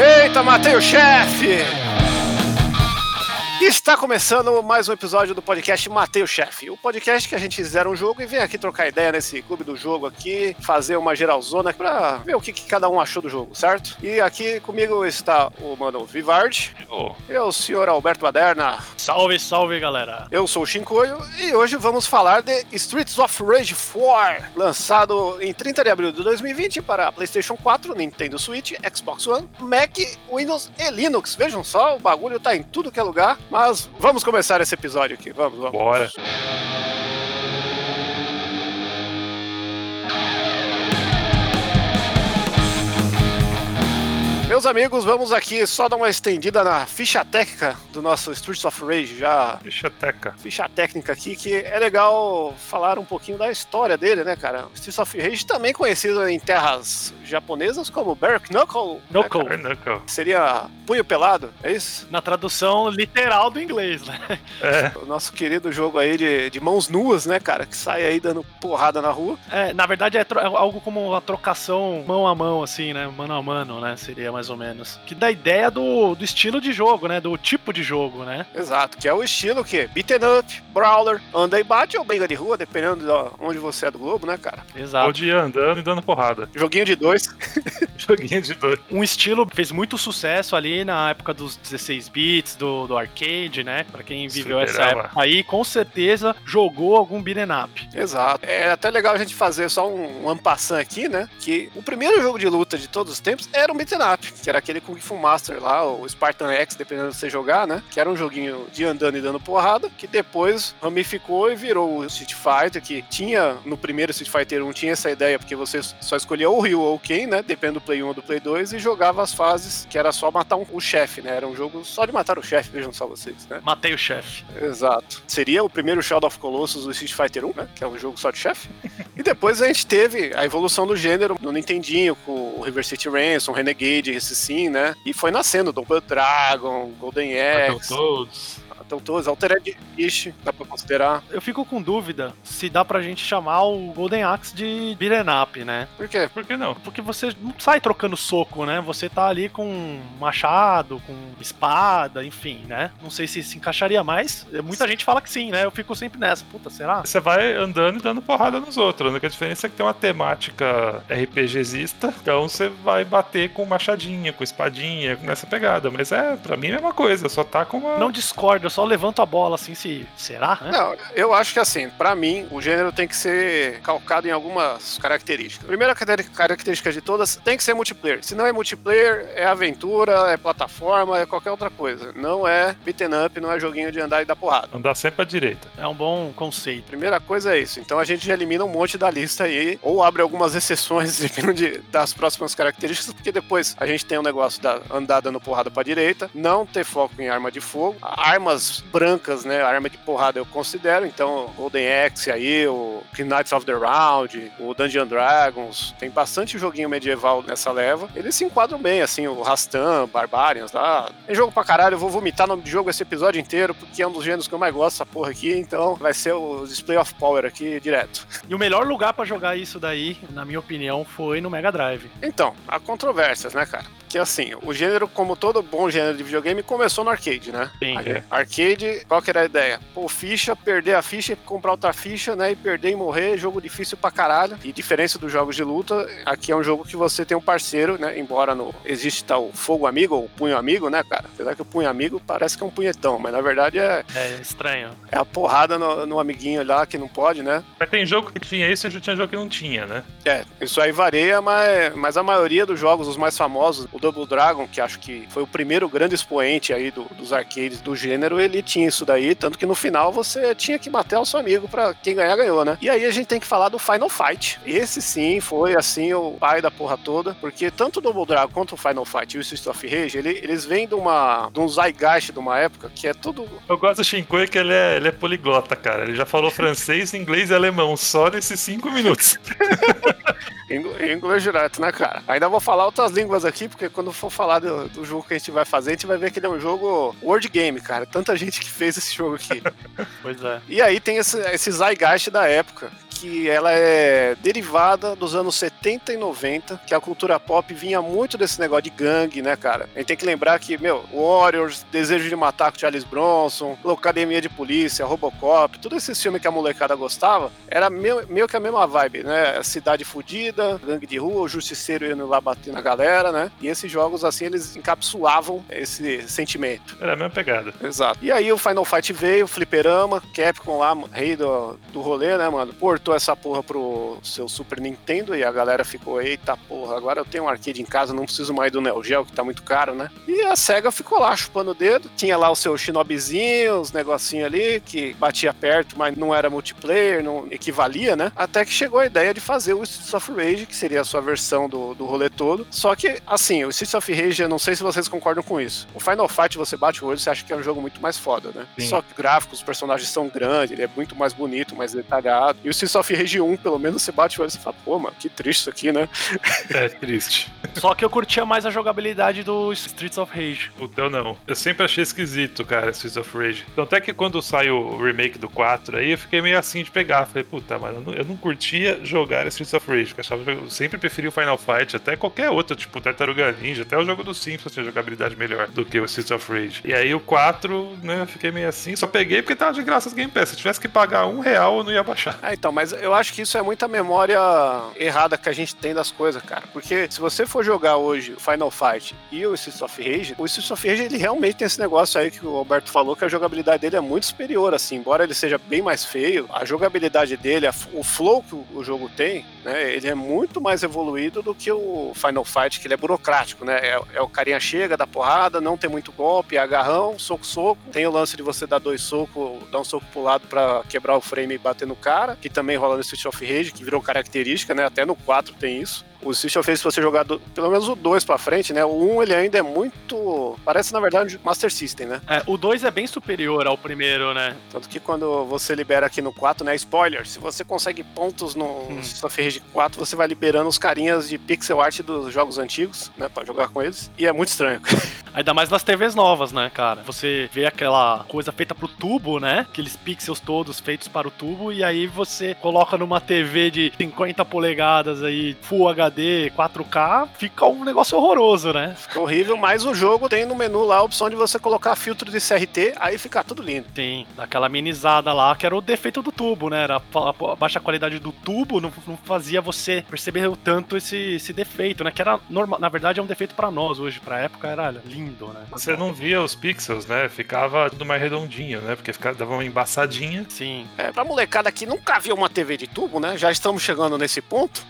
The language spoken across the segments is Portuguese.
Eita, matei o chefe! Está começando mais um episódio do podcast Matei o Chefe. O podcast que a gente zera um jogo e vem aqui trocar ideia nesse clube do jogo aqui, fazer uma geralzona pra ver o que, que cada um achou do jogo, certo? E aqui comigo está o mano Vivard. Oh. Eu, o senhor Alberto Baderna. Salve, salve, galera. Eu sou o Shinkoio e hoje vamos falar de Streets of Rage 4, lançado em 30 de abril de 2020 para PlayStation 4, Nintendo Switch, Xbox One, Mac, Windows e Linux. Vejam só, o bagulho tá em tudo que é lugar. Mas vamos começar esse episódio aqui. Vamos, vamos. Bora. Meus amigos, vamos aqui só dar uma estendida na ficha técnica do nosso Streets of Rage, já Ficha teca. ficha técnica aqui, que é legal falar um pouquinho da história dele, né, cara? Streets of Rage também conhecido em terras japonesas como Bare Knuckle. Knuckle. né? Knuckle. Seria punho pelado, é isso? Na tradução literal do inglês, né? É, O nosso querido jogo aí de, de mãos nuas, né, cara? Que sai aí dando porrada na rua. É, na verdade é, é algo como uma trocação mão a mão, assim, né? Mano a mano, né? Seria mais ou menos. Que dá ideia do, do estilo de jogo, né? Do tipo de jogo, né? Exato, que é o estilo que beaten up, brawler, anda e bate ou briga de rua, dependendo de onde você é do globo, né, cara? Exato. pode ir andando e dando porrada. Joguinho de dois. Joguinho de dois. Um estilo que fez muito sucesso ali na época dos 16 bits, do, do arcade, né? Pra quem viveu essa Fliperama. época aí, com certeza jogou algum beat'em up. Exato. É até legal a gente fazer só um, um ampassant aqui, né? Que o primeiro jogo de luta de todos os tempos era um beaten up, que era aquele Kung Fu Master lá, o Spartan X, dependendo de você jogar, né? Que era um joguinho de andando e dando porrada, que depois ramificou e virou o Street Fighter, que tinha, no primeiro Street Fighter 1, tinha essa ideia, porque você só escolhia ou o Ryu ou o Ken, né? Dependendo do Play 1 ou do Play 2, e jogava as fases, que era só matar um- o chefe, né? Era um jogo só de matar o chefe, vejam só vocês, né? Matei o chefe. Exato. Seria o primeiro Shadow of Colossus do Street Fighter 1, né? Que é um jogo só de chefe. e depois a gente teve a evolução do gênero no Nintendinho, com o River City Ransom, Renegade, esse sim, né? E foi nascendo Double Dragon, Golden Axe, todos. Então todos, Altered Beast, dá pra considerar. Eu fico com dúvida se dá pra gente chamar o Golden Axe de beat'em up, né? Por quê? Por que não? Porque você não sai trocando soco, né? Você tá ali com machado, com espada, enfim, né? Não sei se se encaixaria mais. Muita gente fala que sim, né? Eu fico sempre nessa. Puta, será? Você vai andando e dando porrada nos outros. A única diferença é que tem uma temática RPGzista. Então você vai bater com machadinha, com espadinha, com essa pegada. Mas é, pra mim é a mesma coisa. Só tá com uma. Não discordo, eu só levanto a bola assim, se. Será? né? Não, eu acho que assim, pra mim, o gênero tem que ser calcado em algumas características. Primeira característica de todas tem que ser multiplayer. Se não é multiplayer, é aventura, é plataforma, é qualquer outra coisa. Não é beaten up, não é joguinho de andar e dar porrada. Andar sempre à direita. É um bom conceito. Primeira coisa é isso. Então a gente já elimina um monte da lista aí, ou abre algumas exceções de- das próximas características, porque depois a gente tem o negócio da andar dando porrada pra direita, não ter foco em arma de fogo, armas brancas, né? Arma de porrada eu considero, então Golden Axe aí, o Knights of the Round, o Dungeon Dragons, tem bastante joguinho medieval nessa leva. Eles se enquadram bem, assim, o Rastan, Barbarians, tá? Tem jogo pra caralho, eu vou vomitar nome de jogo esse episódio inteiro, porque é um dos gêneros que eu mais gosto, essa porra aqui, então vai ser o Display of Power aqui direto. E o melhor lugar pra jogar isso daí, na minha opinião, foi no Mega Drive. Então, há controvérsias, né, cara? Que assim, o gênero, como todo bom gênero de videogame, começou no arcade, né? Sim. É. Arcade, qual que era a ideia? Pô, ficha, perder a ficha, comprar outra ficha, né? E perder e morrer, jogo difícil pra caralho. E diferença dos jogos de luta, aqui é um jogo que você tem um parceiro, né? Embora no existe tal fogo amigo ou punho amigo, né, cara? Apesar que o punho amigo parece que é um punhetão, mas na verdade é, É estranho. é a porrada no, no amiguinho lá que não pode, né? Mas tem jogo que tinha isso e já tinha jogo que não tinha, né? É, isso aí varia, mas, mas a maioria dos jogos, os mais famosos, o Double Dragon, que acho que foi o primeiro grande expoente aí do- dos arcades do gênero, ele tinha isso daí, tanto que no final você tinha que matar o seu amigo pra quem ganhar, ganhou, né? E aí a gente tem que falar do Final Fight. Esse sim foi, assim, o pai da porra toda, porque tanto o Double Dragon quanto o Final Fight e o Street of Rage, ele- eles vêm de uma de um zeitgeist de uma época que é tudo Eu gosto do Shinkoi que ele é, ele é poliglota, cara. Ele já falou francês, inglês e alemão só nesses cinco minutos. Inglês direto, né, cara? Ainda vou falar outras línguas aqui, porque quando for falar do, do jogo que a gente vai fazer, a gente vai ver que ele é um jogo word game, cara. Tanta gente que fez esse jogo aqui. Pois é. E aí tem esse, esse zeitgeist da época, que ela é derivada dos anos 70 e 90, que a cultura pop vinha muito desse negócio de gangue, né, cara? A gente tem que lembrar que, meu, Warriors, Desejo de Matar com Charles Bronson, Academia de Polícia, Robocop, tudo esse filme que a molecada gostava, era meio, meio que a mesma vibe, né? Cidade fudida, gangue de rua, o justiceiro indo lá bater na galera, né? E esses jogos, assim, eles encapsulavam esse sentimento. Era a mesma pegada. Exato. E aí o Final Fight veio, o Fliperama, Capcom lá, rei do, do rolê, né, mano? Portou essa porra pro seu Super Nintendo e a galera ficou, eita porra, agora eu tenho um arcade em casa, não preciso mais do Neo Geo, que tá muito caro, né? E a SEGA ficou lá chupando o dedo, tinha lá o seu Shinobizinho, os negocinhos ali, que batia perto, mas não era multiplayer, não equivalia, né? Até que chegou a ideia de fazer o Streets of Rage, que seria a sua versão do, do rolê todo. Só que, assim, o Streets of Rage, eu não sei se vocês concordam com isso. O Final Fight, você bate o olho, você acha que é um jogo muito mais foda, né? Sim. Só que gráficos, os personagens são grandes, ele é muito mais bonito, mais detalhado. E o Streets of Rage 1, pelo menos, você bate o olho e você fala, pô, mano, que triste isso aqui, né? É triste. Só que eu curtia mais a jogabilidade do Streets of Rage. O teu não. Eu sempre achei esquisito, cara, Streets of Rage. Então, até que quando saiu o remake do 4 aí, eu fiquei meio assim de pegar. Falei, puta, mano, eu não, eu não curtia jogar Streets of Rage. Eu, achava, eu sempre preferi o Final Fight, até qualquer outro, tipo Tartaruga Ninja, até o jogo do Simpsons tinha jogabilidade melhor do que o Streets of Rage. E aí o 4, né, eu fiquei meio assim. Só peguei porque tava de graça as Game Pass. Se eu tivesse que pagar um real, eu não ia baixar. É, então, mas eu acho que isso é muita memória errada que a gente tem das coisas, cara. Porque se você for jogar hoje o Final Fight e o Streets of Rage, o Streets of Rage ele realmente tem esse negócio aí que o Alberto falou, que a jogabilidade dele é muito superior, assim. Embora ele seja bem mais feio, a jogabilidade dele, a- o flow que o, jogo tem, né, ele é muito mais evoluído do que o Final Fight, que ele é burocrático, né? É, é o carinha chega, dá porrada, não tem muito golpe, é agarrão, soco, soco. Tem o lance de você dar dois socos, dar um soco pro lado pra quebrar o frame e bater no cara, que também rola no Street of Rage, que virou característica, né? Até no 4 tem isso. O of Rage, se você jogar do- pelo menos o 2 pra frente, né? O 1 ele ainda é muito. Parece, na verdade, um Master System, né? É, o 2 é bem superior ao primeiro, né? Tanto que quando você libera aqui no 4, né? Spoiler, se você consegue pontos no Hum. Of Rage 4, você vai liberando os carinhas de pixel art dos jogos antigos, né? Pra jogar com eles. E é muito estranho. Ainda mais nas TVs novas, né, cara? Você vê aquela coisa feita pro tubo, né? Aqueles pixels todos feitos para o tubo, e aí você coloca numa TV de 50 polegadas aí, Full HD, 4K, fica um negócio horroroso, né? Fica horrível, mas o jogo tem no menu lá a opção de você colocar filtro de CRT, aí fica tudo lindo. Tem aquela amenizada lá, que era o defeito do tubo, né? Era a, baixa qualidade do tubo, não, não fazia você perceber o tanto esse, esse defeito, né? Que era normal, na verdade é um defeito pra nós hoje, pra época era lindo, né? Você não via os pixels, né? Ficava tudo mais redondinho, né? Porque ficava, dava uma embaçadinha. Sim, É, pra molecada que nunca viu uma TV de tubo, né? Já estamos chegando nesse ponto.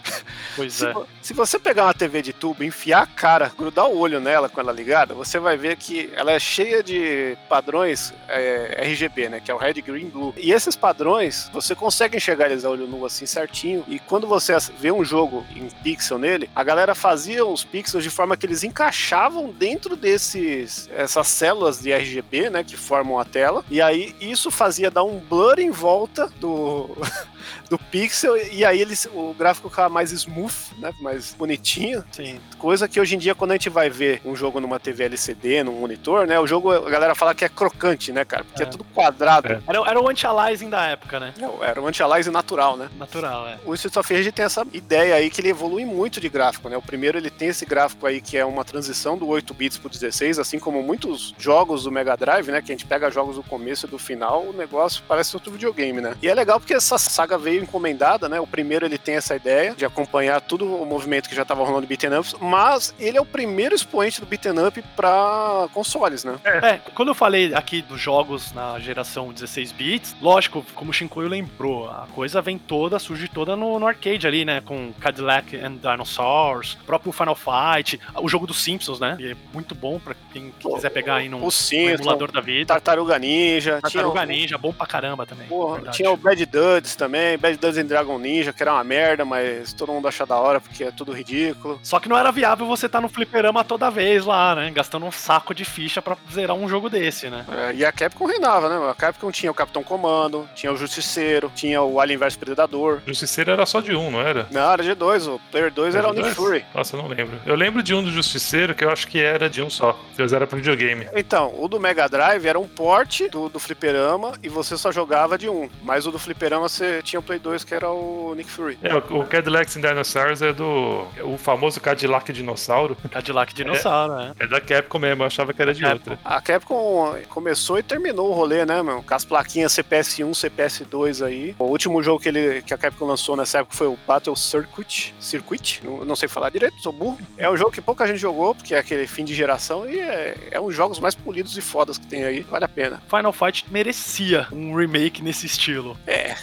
pois Se, é. Se você pegar uma TV de tubo, enfiar a cara, grudar o olho nela com ela ligada, você vai ver que ela é cheia de padrões é, RGB, né? Que é o Red, Green, Blue. E esses padrões, você consegue enxergar eles a olho nu assim certinho. E quando você vê um jogo em pixel nele, a galera fazia os pixels de forma que eles encaixavam dentro desses essas células de RGB, né? Que formam a tela. E aí isso fazia dar um blur em volta do do pixel e aí eles, o gráfico ficava mais smooth, né, mais bonitinho. Sim. Coisa que hoje em dia quando a gente vai ver um jogo numa TV LCD, num monitor, né, o jogo a galera fala que é crocante, né, cara, porque é, É. tudo quadrado. É. Era, era o anti-aliasing da época, né? Não, era um anti-aliasing natural, né? Natural, é. O Streets of Rage tem essa ideia aí que ele evolui muito de gráfico, né? O primeiro ele tem esse gráfico aí que é uma transição do 8 bits pro 16, assim como muitos jogos do Mega Drive, né? Que a gente pega jogos do começo e do final, o negócio parece outro videogame, né? E é legal porque essa saga veio encomendada, né? O primeiro ele tem essa ideia de acompanhar tudo o movimento que já tava rolando de beat'em ups, mas ele é o primeiro expoente do beat'em up pra consoles, né? É, quando eu falei aqui dos jogos na geração 16 bits, lógico, como o Shinkoio lembrou, a coisa vem toda, surge toda no, no arcade ali, né? Com Cadillac and Dinosaurs, próprio Final Fight, o jogo dos Simpsons, né? Que é muito bom pra quem quiser pegar aí no, Simpsons, emulador da vida. Tartaruga Ninja, Tartaruga tinha Ninja, bom pra caramba também. Porra, tinha o Bad Duds também, Bad Duds em Dragon Ninja, que era uma merda, mas todo mundo acha da hora, porque que é tudo ridículo. Só que não era viável você estar tá no fliperama toda vez lá, né? Gastando um saco de ficha para zerar um jogo desse, né? É, e a Capcom reinava, né? A Capcom tinha o Capitão Comando, tinha o Justiceiro, tinha o Alien vs Predador. Justiceiro era só de um, não era? Não, era de dois. O Player 2 era, era o Nick Fury. Nossa, eu não lembro. Eu lembro de um do Justiceiro que eu acho que era de um só. Que era pra videogame. Então, o do Mega Drive era um port do, do fliperama e você só jogava de um. Mas o do fliperama você tinha o Play 2 que era o Nick Fury. É, o, Cadillacs and Dinosaurs é do. o famoso Cadillac Dinossauro. Cadillac Dinossauro, é. É, é da Capcom mesmo, eu achava que era de Capcom. outra. A Capcom começou e terminou o rolê, né, meu? Com as plaquinhas CPS1, CPS2 aí. O último jogo que, ele, que a Capcom lançou nessa época foi o Battle Circuit. Circuit? Não, não sei falar direito, sou burro. É um jogo que pouca gente jogou, porque é aquele fim de geração e é, é um dos jogos mais polidos e fodas que tem aí. Vale a pena. Final Fight merecia um remake nesse estilo. É.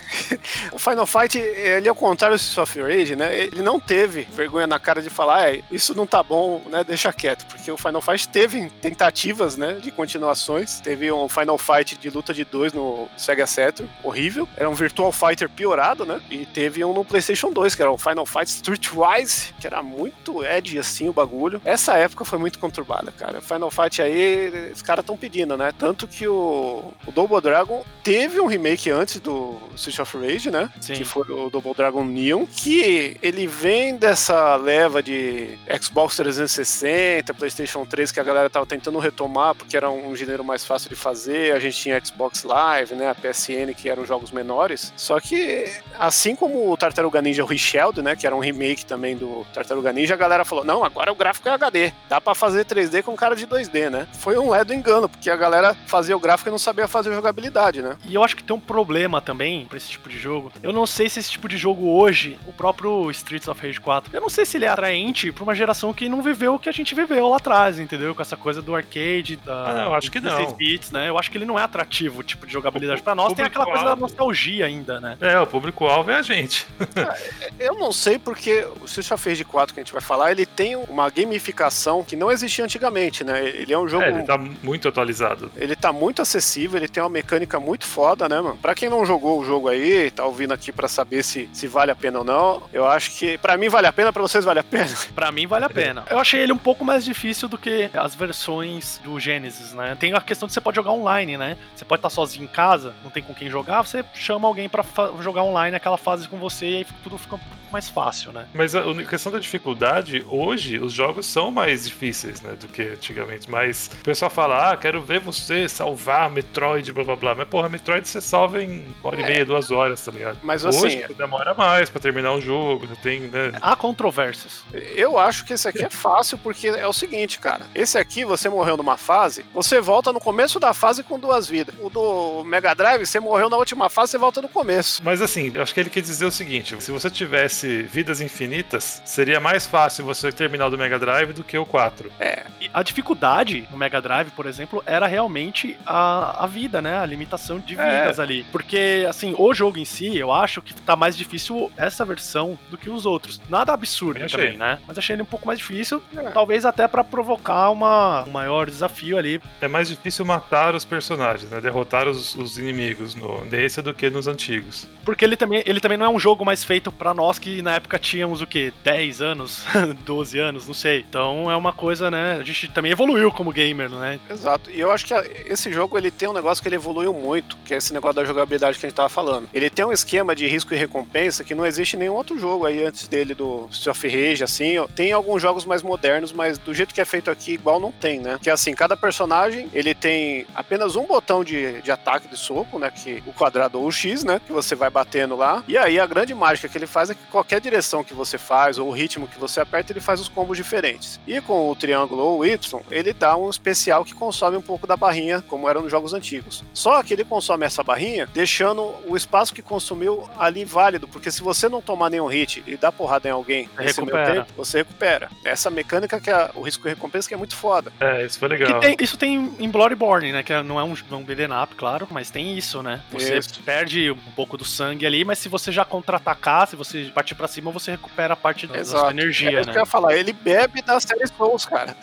o Final Fight, ele ao contrário do Streets of Rage, né? Ele não teve vergonha na cara de falar, isso não tá bom, né? Deixa quieto. Porque o Final Fight teve tentativas, né? De continuações. Teve um Final Fight de luta de dois no Sega Saturn, horrível. Era um Virtual Fighter piorado, né? E teve um no PlayStation 2, que era o Final Fight Streetwise, que era muito edgy assim o bagulho. Essa época foi muito conturbada, cara. Final Fight aí, os caras estão pedindo, né? Tanto que o, o Double Dragon teve um remake antes do Street of Rage, né? Sim. Que foi o Double Dragon Neon, que ele vem dessa leva de Xbox 360, PlayStation 3 que a galera tava tentando retomar porque era um gênero mais fácil de fazer. A gente tinha Xbox Live, né? A PSN, que eram jogos menores. Só que, assim como o Tartaruga Ninja Richeld, né? Que era um remake também do Tartaruga Ninja, a galera falou: não, agora o gráfico é HD. Dá para fazer 3D com cara de 2D, né? Foi um ledo engano, porque a galera fazia o gráfico e não sabia fazer jogabilidade, né? E eu acho que tem um problema também pra esse tipo de jogo. Eu não sei se esse tipo de jogo hoje, o próprio Streets of Rage 4, eu não sei se ele é atraente pra uma geração que não viveu o que a gente viveu lá atrás, entendeu? Com essa coisa do arcade, da. Ah, não, acho que não. bits, né? Eu acho que ele não é atrativo, o tipo de jogabilidade. Pra nós tem aquela coisa da nostalgia ainda, né? É, o público-alvo é a gente. eu não sei porque o Streets of Rage 4 que a gente vai falar, ele tem uma gamificação que não existia antigamente, né? Ele é um jogo. É, ele tá muito atualizado. Ele tá muito acessível, ele tem uma mecânica muito foda, né, mano? Pra quem não jogou o jogo aí, tá ouvindo aqui pra saber se, se vale a pena ou não, eu acho que pra mim vale a pena, pra vocês vale a pena. pra mim vale a pena. Eu achei ele um pouco mais difícil do que as versões do Genesis, né? Tem a questão de você pode jogar online, né? Você pode estar sozinho em casa, não tem com quem jogar, você chama alguém pra jogar online aquela fase com você e aí tudo fica mais fácil, né? Mas a questão da dificuldade, hoje os jogos são mais difíceis, né, do que antigamente. Mas o pessoal fala, ah, quero ver você salvar Metroid, blá blá blá. Mas porra, Metroid você salva em uma hora é. e meia, duas horas, tá ligado? Mas assim. Hoje demora mais pra terminar um jogo, tem, né? Há controvérsias. Eu acho que esse aqui é fácil, porque é o seguinte, cara. Esse aqui, você morreu numa fase, você volta no começo da fase com duas vidas. O do Mega Drive, você morreu na última fase, você volta no começo. Mas assim, eu acho que ele quer dizer o seguinte: se você tivesse vidas infinitas, seria mais fácil você terminar do Mega Drive do que o 4. É. A dificuldade no Mega Drive, por exemplo, era realmente a, a vida, né? A limitação de é. vidas é. ali. Porque, assim, o jogo em si, eu acho que tá mais difícil essa versão do que os outros. Nada absurdo também, né? Mas achei ele um pouco mais difícil, é. talvez até para provocar uma, um maior desafio ali. É mais difícil matar os personagens, né? Derrotar os, os inimigos no, nesse do que nos antigos. Porque ele também, ele também não é um jogo mais feito para nós que na época tínhamos o quê? 10 anos? 12 anos? Não sei. Então é uma coisa, né? A gente também evoluiu como gamer, né? Exato. E eu acho que esse jogo ele tem um negócio que ele evoluiu muito, que é esse negócio da jogabilidade que a gente tava falando. Ele tem um esquema de risco e recompensa que não existe em nenhum outro jogo aí antes dele do Street of Rage, assim. Tem alguns jogos mais modernos, mas do jeito que é feito aqui, igual não tem, né? Que é assim, cada personagem, ele tem apenas um botão de, de ataque de soco, né? Que o quadrado ou o X, né? Que você vai batendo lá. E aí a grande mágica que ele faz é que qualquer direção que você faz ou o ritmo que você aperta, ele faz os combos diferentes. E com o triângulo ou o Y, ele dá um especial que consome um pouco da barrinha, como era nos jogos antigos. Só que ele consome essa barrinha, deixando o espaço que consumiu ali válido, porque se você não tomar nenhum hit e dar porrada em alguém nesse recupera. tempo, você recupera. Essa mecânica que é o risco e recompensa que é muito foda. É, isso foi legal. Tem, isso tem em Bloodborne, né? Que é, não é um, um beat'em up, claro, mas tem isso, né? Você isso. perde um pouco do sangue ali, mas se você já contra-atacar, se você parte pra cima, você recupera a parte da Exato. sua É energia, isso que eu né? ia falar, ele bebe da série Souls, cara.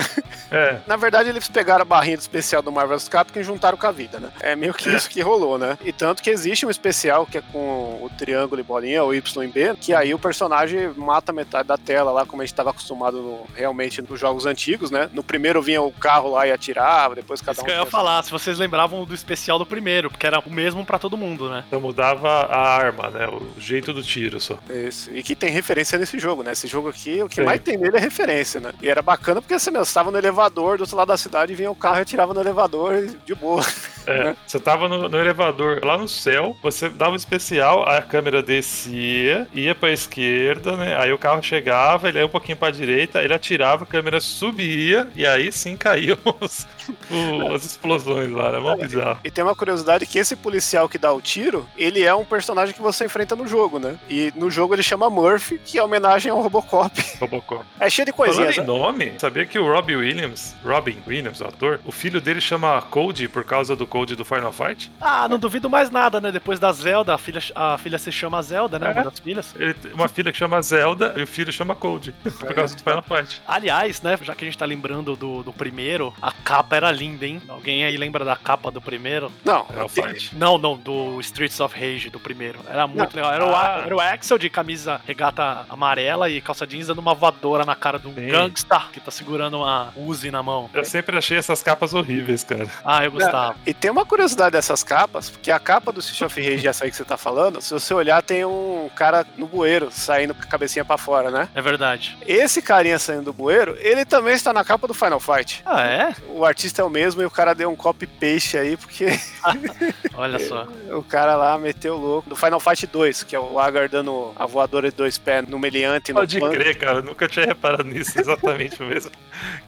É. Na verdade, eles pegaram a barrinha do especial do Marvel's Capcom e juntaram com a vida, né? É meio que isso que rolou, né? E tanto que existe um especial que é com o triângulo e bolinha, o Y e B, que aí o personagem mata metade da tela lá, como a gente estava acostumado no- realmente nos jogos antigos, né? No primeiro vinha o carro lá e atirava, depois cada Isso um. que eu ia falar, se vocês lembravam do especial do primeiro, porque era o mesmo pra todo mundo, né? Então mudava a arma, né? O jeito do tiro só. Isso. E que tem referência nesse jogo, né? Esse jogo aqui, o que Sim. mais tem nele é referência, né? E era bacana porque você mesmo estava no elevador do outro lado da cidade, vinha o carro e atirava no elevador e de boa. É, você tava no, no elevador lá no céu, você dava um especial, a câmera descia, ia pra esquerda, né? Aí o carro chegava, ele ia um pouquinho pra direita, ele atirava, a câmera subia, e aí sim caíam os- o- as explosões lá, era mó bizarro. E tem uma curiosidade que esse policial que dá o tiro, ele é um personagem que você enfrenta no jogo, né? E no jogo ele chama Murphy, que é homenagem ao Robocop. Robocop. É cheio de Falando coisinhas. em né? nome, sabia que o Robbie Williams, Robin Williams, o ator, o filho dele chama Cody por causa do Code do Final Fight? Ah, não duvido mais nada, né? Depois da Zelda, a filha, a filha se chama Zelda, né? É. Uma das filhas. Ele uma filha que chama Zelda e o filho chama Code por causa do Final Fight. Aliás, né, já que a gente tá lembrando do, do primeiro, a capa era linda, hein? Alguém aí lembra da capa do primeiro? Não, Final tem- Fight. Não, não, do Streets of Rage, do primeiro. Era muito Não. legal. Era, o, Ah. era o Axel de camisa regata amarela e calça jeans dando uma voadora na cara de um Sim. gangsta que tá segurando uma Uzi na mão. Eu sempre achei essas capas horríveis, cara. Ah, eu gostava. E tem uma curiosidade dessas capas, porque a capa do Street of Rage, essa aí que você tá falando, se você olhar, tem um cara no bueiro, saindo com a cabecinha pra fora, né? É verdade. Esse carinha saindo do bueiro, ele também está na capa do Final Fight. Ah, é? O artista é o mesmo e o cara deu um copy-paste aí, porque Olha só. o cara lá meteu o louco. Do Final Fight 2, que é o Agar dando a voadora de dois pés no meliante. No Pode punk. crer, cara. eu Nunca tinha reparado nisso exatamente mesmo.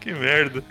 Que merda.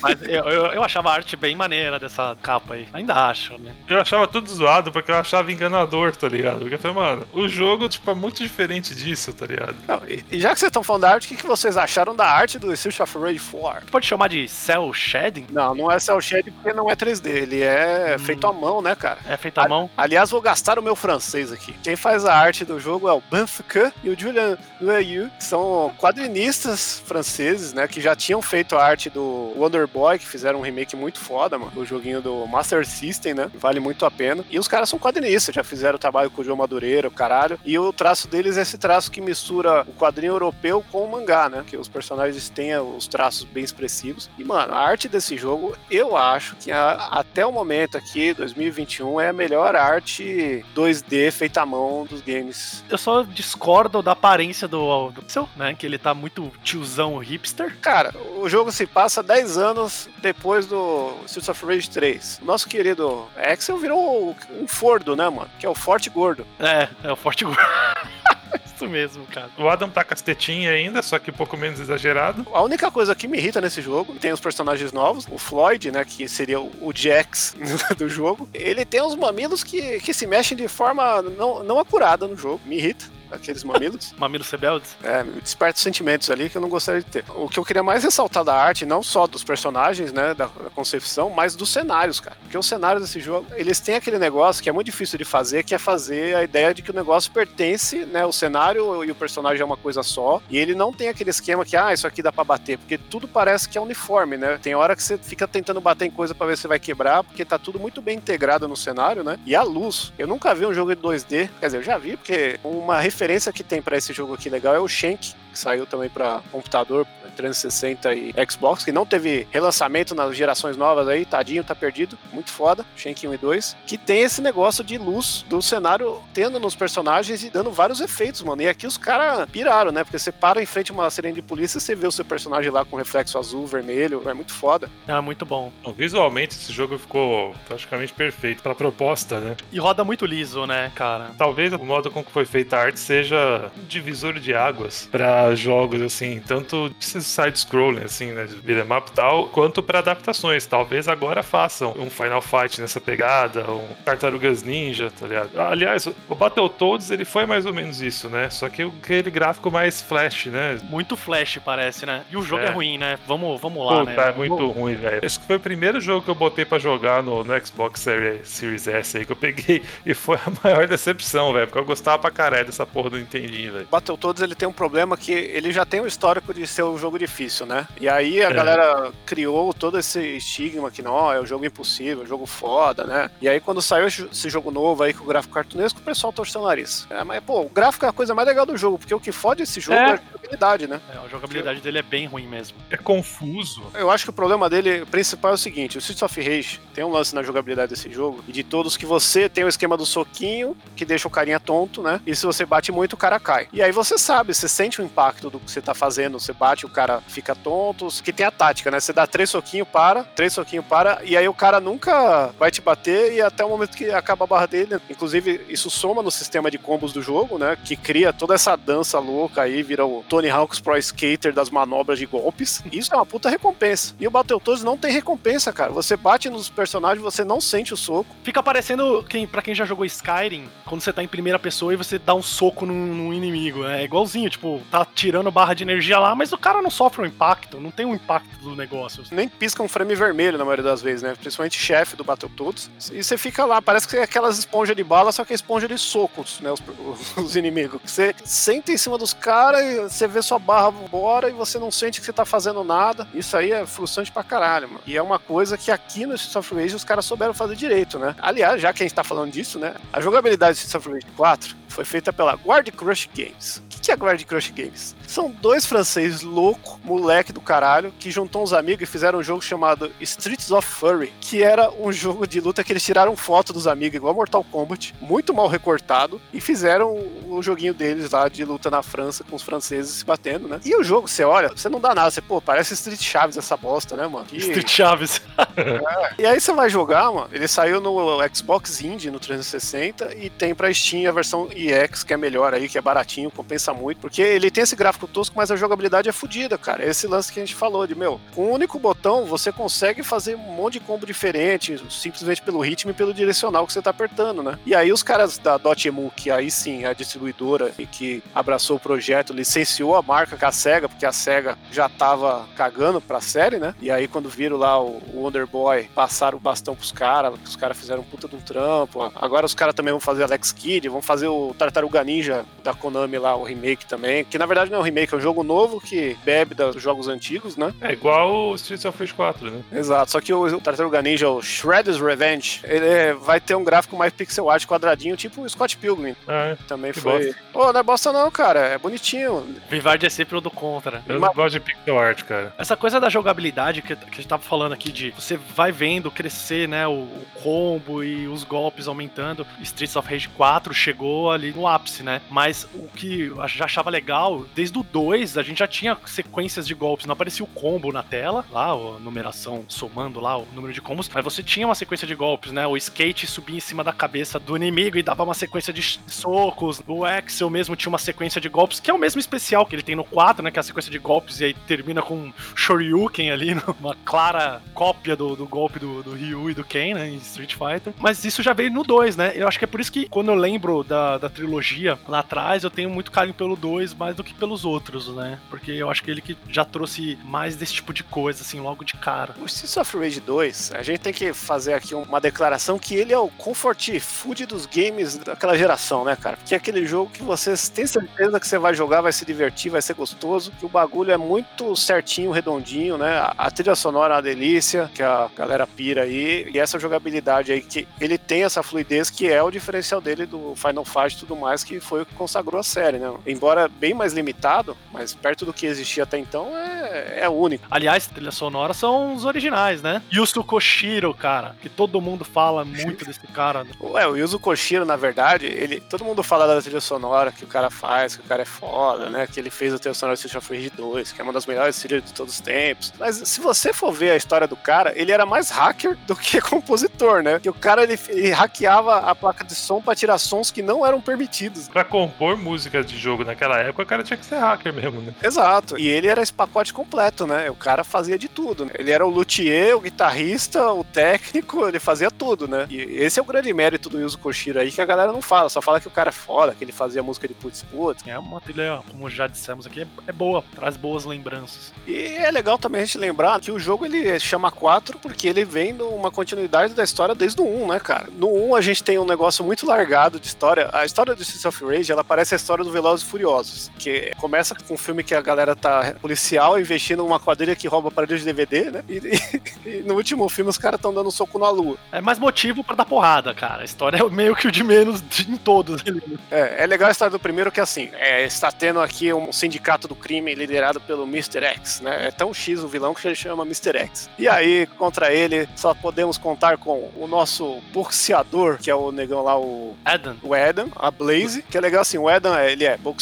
Mas eu, eu, eu achava a arte bem maneira dessa capa aí. Ainda acho, né? Eu achava tudo zoado porque eu achava enganador, tá ligado? Porque eu falei, mano, o jogo, tipo, é muito diferente disso, tá ligado? Não, e, e já que vocês estão falando da arte, o que, que vocês acharam da arte do Street of Rage 4? Pode chamar de cel shading? Não, não é cel shade porque não é 3D, ele é Hum. feito à mão, né, cara? É feito à mão? Aliás, vou gastar o meu francês aqui. Quem faz a arte do jogo é o Banfique e o Julien Loeillu, que são quadrinistas franceses, né, que já tinham feito a arte do Wonder Boy, que fizeram um remake muito foda, mano, do joguinho do Master System, né, vale muito a pena. E os caras são quadrinistas, já fizeram trabalho com o João Madureira, o caralho, e o traço deles é esse traço que mistura o quadrinho europeu com o mangá, né, que os personagens têm os traços bem expressivos. E, mano, a arte desse jogo, eu acho que a- até o momento aqui, 2021, é a melhor arte 2D feita à mão dos games. Eu só discordo da aparência do, do né? Que ele tá muito tiozão hipster. Cara, o jogo se passa 10 anos depois do Streets of Rage 3. O nosso querido Axel virou um fordo, né, mano? Que é o forte gordo. É, é o Forte Gordo. Isso mesmo, cara. O Adam tá com as tetinhas ainda, só que um pouco menos exagerado. A única coisa que me irrita nesse jogo, tem os personagens novos, o Floyd, né, que seria o o Jax do jogo, ele tem uns mamilos que, que se mexem de forma não, não acurada no jogo. Me irrita. Aqueles mamilos. Mamilos Rebeldes. É, desperta sentimentos ali que eu não gostaria de ter. O que eu queria mais ressaltar da arte, não só dos personagens, né, da, da concepção, mas dos cenários, cara. Porque os cenários desse jogo, eles têm aquele negócio que é muito difícil de fazer, que é fazer a ideia de que o negócio pertence, né, o cenário e o personagem é uma coisa só, e ele não tem aquele esquema que, ah, isso aqui dá pra bater, porque tudo parece que é uniforme, né? Tem hora que você fica tentando bater em coisa pra ver se vai quebrar, porque tá tudo muito bem integrado no cenário, né? E a luz, eu nunca vi um jogo de 2D, quer dizer, eu já vi, porque uma referência que tem pra esse jogo aqui legal é o Shank, que saiu também pra computador, 360 e Xbox, que não teve relançamento nas gerações novas aí, tadinho, tá perdido, muito foda, Shank 1 e 2, que tem esse negócio de luz do cenário tendo nos personagens e dando vários efeitos, mano. E aqui os caras piraram, né? Porque você para em frente a uma sirene de polícia, você vê o seu personagem lá com reflexo azul, vermelho, é muito foda. É muito bom. Então, visualmente, esse jogo ficou praticamente perfeito pra proposta, né? E roda muito liso, né, cara? Talvez o modo com que foi feita a arte seja um divisor de águas pra jogos, assim, tanto esses side-scrolling, assim, né? De beat'em up e tal, quanto pra adaptações. Talvez agora façam um Final Fight nessa pegada, um Tartarugas Ninja, tá ligado? Aliás, o Battletoads, ele foi mais ou menos isso, né? Só que aquele gráfico mais flash, né? Muito flash, parece, né? E o jogo é, É. ruim, né? Vamos, vamos lá, Pô, né? tá Vamos- muito ruim, velho. Esse foi o primeiro jogo que eu botei pra jogar no, no Xbox Series, Series S aí que eu peguei. E foi a maior decepção, velho. Porque eu gostava pra caralho dessa porra do Nintendinho, velho. Battletoads ele tem um problema que ele já tem um histórico de ser um jogo difícil, né? E aí a galera criou todo esse estigma que não, é um jogo impossível, é um jogo foda, né? E aí quando saiu esse jogo novo aí com o gráfico cartunesco, o pessoal torceu o nariz. É, mas pô, o gráfico é a coisa mais legal do jogo, porque o que fode esse jogo é, É. a jogabilidade, né? É, a jogabilidade dele é bem ruim mesmo. É confuso. Eu acho que o problema dele principal é o seguinte: o Streets of Rage tem um lance na jogabilidade desse jogo, e de todos que você tem o esquema do soquinho, que deixa o carinha tonto, né? E se você bate muito, o cara cai. E aí você sabe, você sente o impacto do que você tá fazendo, você bate, o cara fica tonto, que tem a tática, né? Você dá três soquinhos, para, três soquinhos, para, e aí o cara nunca vai te bater, e até o momento que acaba a barra dele, inclusive isso soma no sistema de combos do jogo, né? Que cria toda essa dança louca aí, vira o Tony Hawk's Pro Skater das manobras de golpes. Isso é uma puta recompensa. E o Battletoads não tem recompensa, cara. Você bate nos personagens, você não sente o soco. Fica parecendo, quem, pra quem já jogou Skyrim, quando você tá em primeira pessoa e você dá um soco num, num inimigo. É igualzinho, tipo, tá tirando barra de energia lá, mas o cara não sofre um impacto, não tem um impacto do negócio. Nem pisca um frame vermelho na maioria das vezes, né? Principalmente chefe do Battletoads. E você fica lá, parece que é aquelas esponjas de bala, só que é esponja de socos, né? Os, os inimigos. Você senta em cima dos caras e você vê sua barra embora e você não sente que você tá fazendo nada. Isso aí é frustrante pra caralho, mano. E é uma coisa que aqui no Streets of Rage os caras souberam fazer direito, né? Aliás, já que a gente tá falando disso, né? A jogabilidade do Streets of Rage 4 foi feita pela Guard Crush Games. Que é Guard Crush Games? São dois franceses louco, moleque do caralho, que juntou uns amigos e fizeram um jogo chamado Streets of Furry, que era um jogo de luta que eles tiraram foto dos amigos, igual Mortal Kombat, muito mal recortado, e fizeram o joguinho deles lá de luta na França, com os franceses se batendo, né? E o jogo, você olha, você não dá nada, você, pô, parece Street Chaves essa bosta, né, mano? E- Street Chaves. e aí você vai jogar, mano. Ele saiu no Xbox Indie no 360 e tem pra Steam a versão EX, que é melhor aí, que é baratinho, compensa muito. Porque ele tem esse gráfico tosco, mas a jogabilidade é fodida, cara. É esse lance que a gente falou de, meu, com um único botão você consegue fazer um monte de combo diferente, simplesmente pelo ritmo e pelo direcional que você tá apertando, né? E aí os caras da Dotemu, que aí sim é a distribuidora e que abraçou o projeto, licenciou a marca com a SEGA, porque a SEGA já tava cagando pra série, né? E aí quando viram lá o Wonder Boy, passaram o bastão pros caras, os caras fizeram puta de um trampo. Agora os caras também vão fazer Alex Kidd, vão fazer o Tartaruga Ninja da Konami lá, o remake também, que na verdade não é um remake, é um jogo novo que bebe dos jogos antigos, né? É igual o Streets of Rage 4, né? Exato, só que o Tartaruga Ninja, o Shredder's Revenge, ele é- vai ter um gráfico mais pixel art quadradinho, tipo o Scott Pilgrim. Ah, Também Que foi. Pô, não é bosta não, cara, é bonitinho. Vivard é sempre o do contra. eu Mas- não gosto de pixel art, cara. Essa coisa da jogabilidade que, que a gente tava falando aqui de você vai vendo crescer, né, o, o combo e os golpes aumentando. Streets of Rage 4 chegou ali no ápice, né? Mas o que eu já achava legal, desde o 2 a gente já tinha sequências de golpes, não aparecia o combo na tela, lá, a numeração somando lá o número de combos, mas você tinha uma sequência de golpes, né? O skate subia em cima da cabeça do inimigo e dava uma sequência de socos. O Axel mesmo tinha uma sequência de golpes, que é o mesmo especial que ele tem no 4, né? Que é a sequência de golpes e aí termina com um Shoryuken ali, uma clara cópia do, do golpe do, do Ryu e do Ken, né? Em Street Fighter. Mas isso já veio no 2, né? Eu acho que é por isso que quando eu lembro da, da trilogia lá atrás, eu tenho muito carinho pelo 2 mais do que pelos outros, né? Porque eu acho que ele que já trouxe mais desse tipo de coisa, assim, logo de cara. O Streets of Rage 2, a gente tem que fazer aqui uma declaração que ele é o comfort food dos games daquela geração, né, cara? Que é aquele jogo que você tem certeza que você vai jogar, vai se divertir, vai ser gostoso, que o bagulho é muito certinho, redondinho, né? A trilha sonora é uma delícia, que a galera pira aí, e essa jogabilidade aí, que ele tem essa fluidez que é o diferencial dele do Final Fight e tudo mais, que foi o que consagrou a série, né? Embora bem mais limitado, mas perto do que existia até então, é, é único. Aliás, trilha sonora são os originais, né? Yusu Koshiro, cara, que todo mundo fala muito desse cara. Ué, o Yuzo Koshiro, na verdade, ele, todo mundo fala da trilha sonora que o cara faz, que o cara é foda, né? Que ele fez a trilha sonora do Street of Rage 2, que é uma das melhores trilhas de todos os tempos. Mas se você for ver a história do cara, ele era mais hacker do que compositor, né? Que o cara, ele, ele hackeava a placa de som pra tirar sons que não eram permitidos. Pra compor música de jogo naquela época, o cara tinha que ser hacker mesmo, né? Exato. E ele era esse pacote completo né? O cara fazia de tudo. Né? Ele era o luthier, o guitarrista, o técnico, ele fazia tudo, né? E esse é o grande mérito do Yuzo Koshiro aí, que a galera não fala, só fala que o cara é foda, que ele fazia música de putz putz. É uma trilha, como já dissemos aqui, é boa, traz boas lembranças. E é legal também a gente lembrar que o jogo ele chama 4 porque ele vem de uma continuidade da história desde o 1, né, cara? No 1 a gente tem um negócio muito largado de história. A história do Streets of Rage, ela parece a história do Velozes e Furiosos, que começa com um filme que a galera tá policial investindo numa quadrilha que rouba aparelhos de DVD, né? E, e, e no último filme os caras estão dando um soco na lua. É mais motivo para dar porrada, cara. A história é meio que o de menos em todos. É, é legal a história do primeiro que assim, é, está tendo aqui um sindicato do crime liderado pelo Mr. X, né? É tão X o vilão que ele chama Mr. X. E aí, contra ele, só podemos contar com o nosso boxeador, que é o negão lá, o Adam. o Adam, a Blaze, que é legal assim, o Adam, ele é boxeador,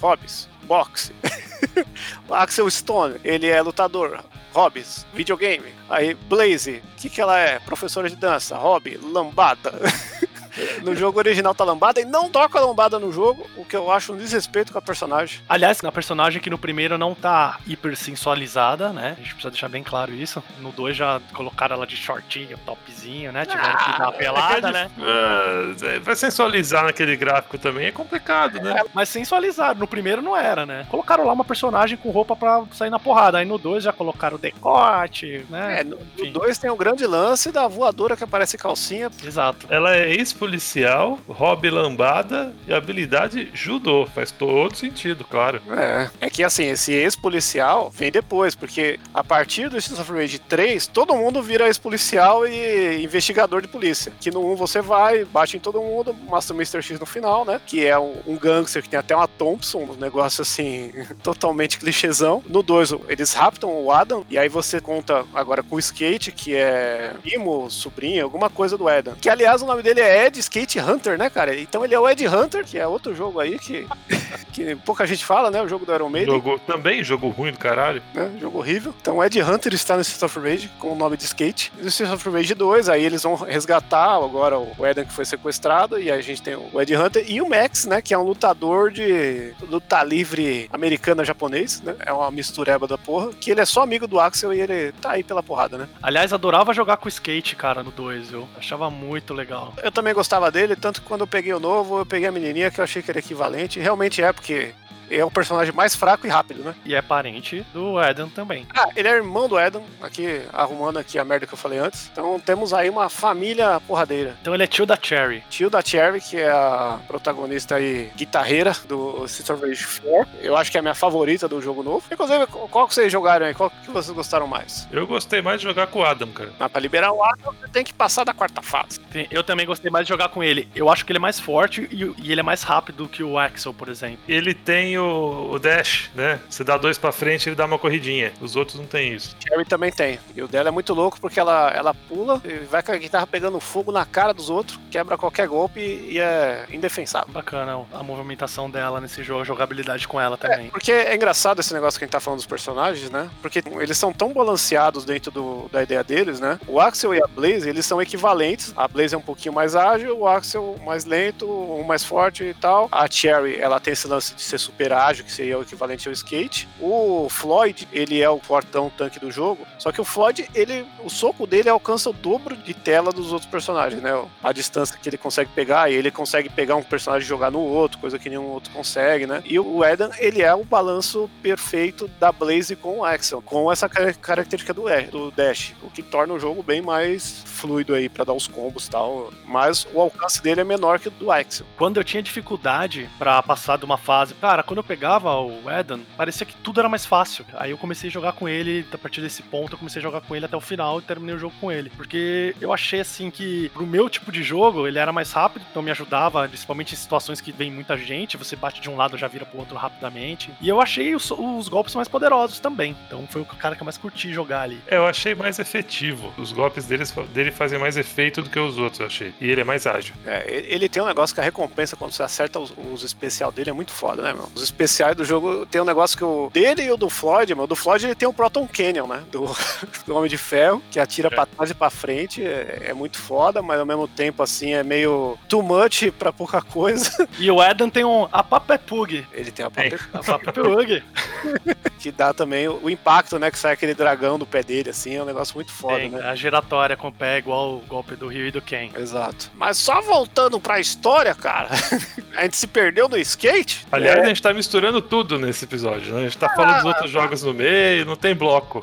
hobbies, boxe. o Axel Stone, ele é lutador, hobbies, videogame. Aí, Blaze, o que que ela é? Professora de dança, hobby, lambada. No jogo original tá lambada e não toca lambada no jogo, o que eu acho um desrespeito com a personagem. Aliás, a personagem que no primeiro não tá hiper sensualizada, né? A gente precisa deixar bem claro isso. No 2 já colocaram ela de shortinho, topzinho, né? Tiveram que dar uma pelada, né? Ah, vai sensualizar naquele gráfico também é complicado, né? É, mas sensualizado. No primeiro não era, né? Colocaram lá uma personagem com roupa pra sair na porrada. Aí no 2 já colocaram decote, né? É, no 2 tem o grande lance da voadora que aparece calcinha. Exato. Ela é ex-policial, hobby lambada e habilidade judô. Faz todo sentido, claro. É. É que assim, esse ex-policial vem depois, porque a partir do Streets of Rage 3, todo mundo vira ex-policial e investigador de polícia. Que no 1 você vai, bate em todo mundo, mostra o Mr. X no final, né? Que é um, um gangster que tem até uma Thompson, um negócio assim, totalmente clichêzão. No 2, eles raptam o Adam, e aí você conta agora com o Skate, que é primo, sobrinho, alguma coisa do Adam. Que aliás o nome dele é Ed Skate Hunter, né, cara? Então ele é o Ed Hunter, que é outro jogo aí que, que pouca gente fala, né? O jogo do Iron Maiden. Jogo, também jogo ruim do caralho. né? Jogo horrível. Então o Ed Hunter está no Streets of Rage com o nome de Skate. E no Streets of Rage 2, aí eles vão resgatar agora o Eden que foi sequestrado, e aí a gente tem o Ed Hunter e o Max, né? Que é um lutador de luta livre americana-japonês, né? É uma mistureba da porra. Que ele é só amigo do Axel e ele tá aí pela porrada, né? Aliás, adorava jogar com skate, cara, no 2, viu? Achava muito legal. Eu também gostava dele, tanto que quando eu peguei o novo, eu peguei a menininha que eu achei que era equivalente. Realmente é, porque é o personagem mais fraco e rápido, né? E é parente do Eden também. Ah, ele é irmão do Adam, aqui, arrumando aqui a merda que eu falei antes. Então temos aí uma família porradeira. Então ele é tio da Cherry. Tio da Cherry, que é a protagonista aí, guitarreira do of Rage 4. Eu acho que é a minha favorita do jogo novo. Inclusive, qual que vocês jogaram aí? Qual que vocês gostaram mais? Eu gostei mais de jogar com o Adam, cara. Mas pra liberar o Adam, você tem que passar da quarta fase. Tem- Eu também gostei mais de jogar com ele. Eu acho que ele é mais forte e, e ele é mais rápido que o Axel, por exemplo. Ele tem o, o dash, né? Você dá dois pra frente, ele dá uma corridinha. Os outros não tem isso. Cherry também tem. E o dela é muito louco porque ela, ela pula e vai com a guitarra pegando fogo na cara dos outros, quebra qualquer golpe e é indefensável. Bacana a movimentação dela nesse jogo, a jogabilidade com ela É, também. porque é engraçado esse negócio que a gente tá falando dos personagens, né? Porque eles são tão balanceados dentro do- da ideia deles, né? O Axel e a Blaze, eles são equivalentes. A Blaze é um pouquinho mais ágil, o Axel mais lento, um mais forte e tal. A Cherry, ela tem esse lance de ser super ágil, que seria o equivalente ao skate. O Floyd, ele é o fortão tanque do jogo. Só que o Floyd, ele, o soco dele alcança o dobro de tela dos outros personagens, né? A distância que ele consegue pegar, e ele consegue pegar um personagem e jogar no outro, coisa que nenhum outro consegue, né? E o Eden, ele é o balanço perfeito da Blaze com o Axel, com essa car- característica do, do Dash, o que torna o jogo bem mais fluido aí pra dar os combos e tal. Mas o alcance dele é menor que o do Axel. Quando eu tinha dificuldade pra passar de uma fase, cara, quando eu pegava o Eden, parecia que tudo era mais fácil. Aí eu comecei a jogar com ele, a partir desse ponto, eu comecei a jogar com ele até o final e terminei o jogo com ele. Porque eu achei assim que, pro meu tipo de jogo, ele era mais rápido, então me ajudava, principalmente em situações que vem muita gente, você bate de um lado já vira pro outro rapidamente. E eu achei os, os golpes mais poderosos também. Então foi o cara que eu mais curti jogar ali. É, eu achei mais efetivo. Os golpes deles, dele fazem mais efeito do que os outros, eu achei. E ele é mais ágil. É, ele ele tem um negócio que a recompensa quando você acerta os, os especial dele é muito foda, né, meu? Os especiais do jogo tem um negócio que o dele e o do Floyd, meu, o do Floyd ele tem o Proton Canyon, né? Do, do Homem de Ferro, que atira É. pra trás e pra frente, é, é muito foda, mas ao mesmo tempo, assim, é meio too much pra pouca coisa. E o Eden tem um a Papepug. Ele tem a Tem. própria A Papepug. que dá também o, o impacto, né? Que sai aquele dragão do pé dele, assim, é um negócio muito foda, Tem, né? A giratória com o pé igual o golpe do Rio e do Ken. Exato. Mas só voltando pra história, cara, a gente se perdeu no skate. Aliás, É, a gente tá misturando tudo nesse episódio, né? A gente tá falando dos outros jogos no meio, não tem bloco.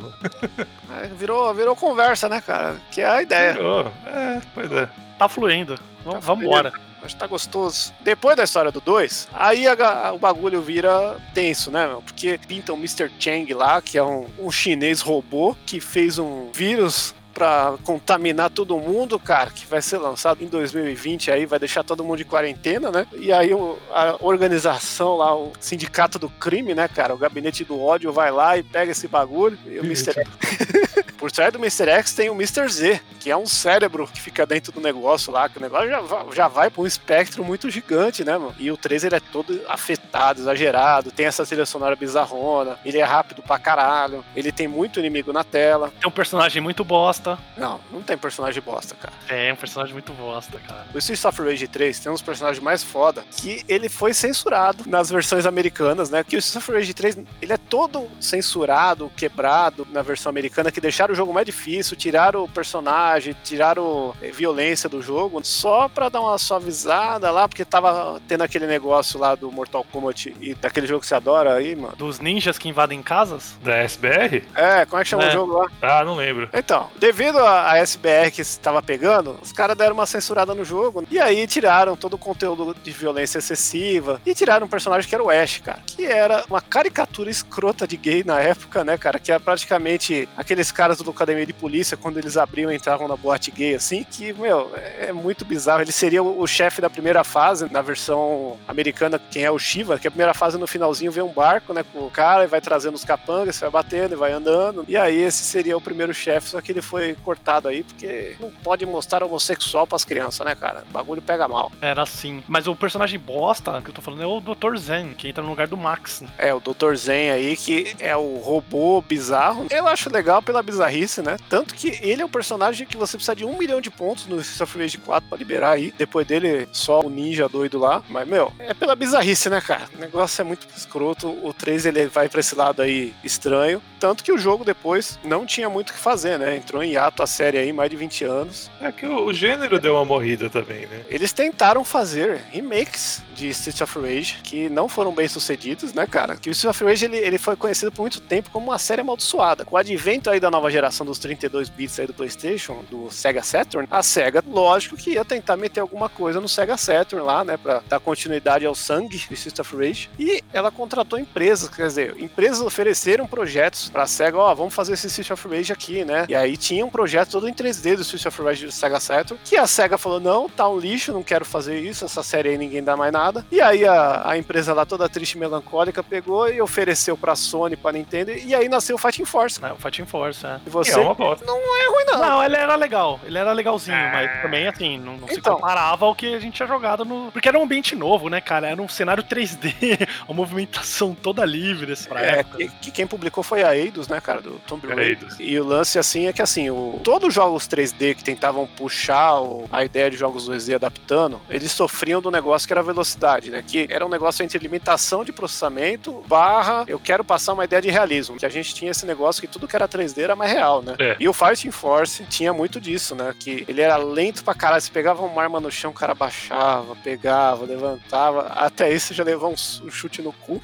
é, virou, virou conversa, né, cara? Que é a ideia. Virou. É, pois é. Tá fluindo. Vamos, Tá vamos embora. Acho que tá gostoso. Depois da história do 2, aí a ga- o bagulho vira tenso, né, meu? Porque pinta o Mr. Chang lá, que é um, um chinês robô que fez um vírus pra contaminar todo mundo, cara, que vai ser lançado em 2020 aí, vai deixar todo mundo de quarentena, né? E aí o- a organização lá, o sindicato do crime, né, cara, o gabinete do ódio vai lá e pega esse bagulho e o Mr. Por trás do Mr. X tem o Mr. Z, que é um cérebro que fica dentro do negócio lá, que o negócio já vai, já vai pra um espectro muito gigante, né, mano? E o 3 ele é todo afetado, exagerado, tem essa trilha sonora bizarrona, ele é rápido pra caralho, ele tem muito inimigo na tela. Tem um personagem muito bosta. Não, não tem personagem bosta, cara. É, um personagem muito bosta, cara. O Streets of Rage 3 tem uns personagens mais foda que ele foi censurado nas versões americanas, né? Que o Streets of Rage 3 ele é todo censurado, quebrado na versão americana, que deixaram o jogo mais difícil, tiraram o personagem, tiraram eh, violência do jogo, só pra dar uma suavizada lá, porque tava tendo aquele negócio lá do Mortal Kombat e daquele jogo que você adora aí, mano. Dos ninjas que invadem casas? Da SBR? É, como é que chama É. o jogo lá? Ah, não lembro. Então, devido à à SBR que estava pegando, os caras deram uma censurada no jogo. E aí tiraram todo o conteúdo de violência excessiva. E tiraram um personagem que era o Ash, cara. Que era uma caricatura escrota de gay na época, né, cara? Que era praticamente aqueles caras do Academia de Polícia, quando eles abriam e entravam na boate gay, assim. Que, meu, é é muito bizarro. Ele seria o o chefe da primeira fase, na versão americana, quem é o Shiva, que a primeira fase no finalzinho vem um barco, né, com o cara e vai trazendo os capangas, vai batendo e vai andando. E aí esse seria o primeiro chefe, só que ele foi cortado aí, porque não pode mostrar homossexual pras crianças, né, cara? O bagulho pega mal. Era assim. Mas o personagem bosta que eu tô falando é o Dr. Zen, que entra no lugar do Max. É, o Dr. Zen aí, que é o robô bizarro. Eu acho legal pela bizarrice, né? Tanto que ele é um personagem que você precisa de um milhão de pontos no Streets of Rage 4 pra liberar aí. Depois dele, só o ninja doido lá. Mas, meu, é pela bizarrice, né, cara? O negócio é muito escroto. O 3, ele vai pra esse lado aí estranho. Tanto que o jogo depois não tinha muito o que fazer, né? Entrou em hiato a série aí, mais de 20 anos. É que o, o gênero deu uma morrida também, né? Eles tentaram fazer remakes de Streets of Rage que não foram bem sucedidos, né, cara? Que o Streets of Rage ele, ele foi conhecido por muito tempo como uma série amaldiçoada. Com o advento aí da nova geração dos 32 bits aí do PlayStation, do Sega Saturn, a Sega, lógico que ia tentar meter alguma coisa no Sega Saturn lá, né, pra dar continuidade ao sangue de Streets of Rage. E ela contratou empresas, quer dizer, empresas ofereceram projetos pra Sega, ó, vamos fazer esse Streets of Rage aqui, né? E aí tinha um projeto todo em 3D do Streets of Rage do Sega Saturn, que a Sega falou, não, tá um lixo, não quero fazer isso, essa série aí ninguém dá mais nada. E aí a, a empresa lá toda triste e melancólica pegou e ofereceu pra Sony, pra Nintendo, e aí nasceu o Fighting Force. É, o Fighting Force, é. E você... é uma bosta. Não é ruim, não. Não, ele era legal, ele era legalzinho, mas também assim, não, não se Então. comparava ao que a gente tinha jogado no. Porque era um ambiente novo, né, cara? Era um cenário 3D, uma movimentação toda livre assim, pra É, época. que, que quem publicou foi a Eidos, né, cara, do Tomb Raider. E o lance, assim, é que, assim, o, todos os jogos 3D que tentavam puxar o- a ideia de jogos 2D adaptando, eles sofriam do negócio que era a velocidade, né, que era um negócio entre limitação de processamento barra eu quero passar uma ideia de realismo, que a gente tinha esse negócio que tudo que era 3D era mais real, né. É. E o Fighting Force tinha muito disso, né, que ele era lento pra caralho, você pegava uma arma no chão, o cara baixava, pegava, levantava, até isso já levou um, chute no cu,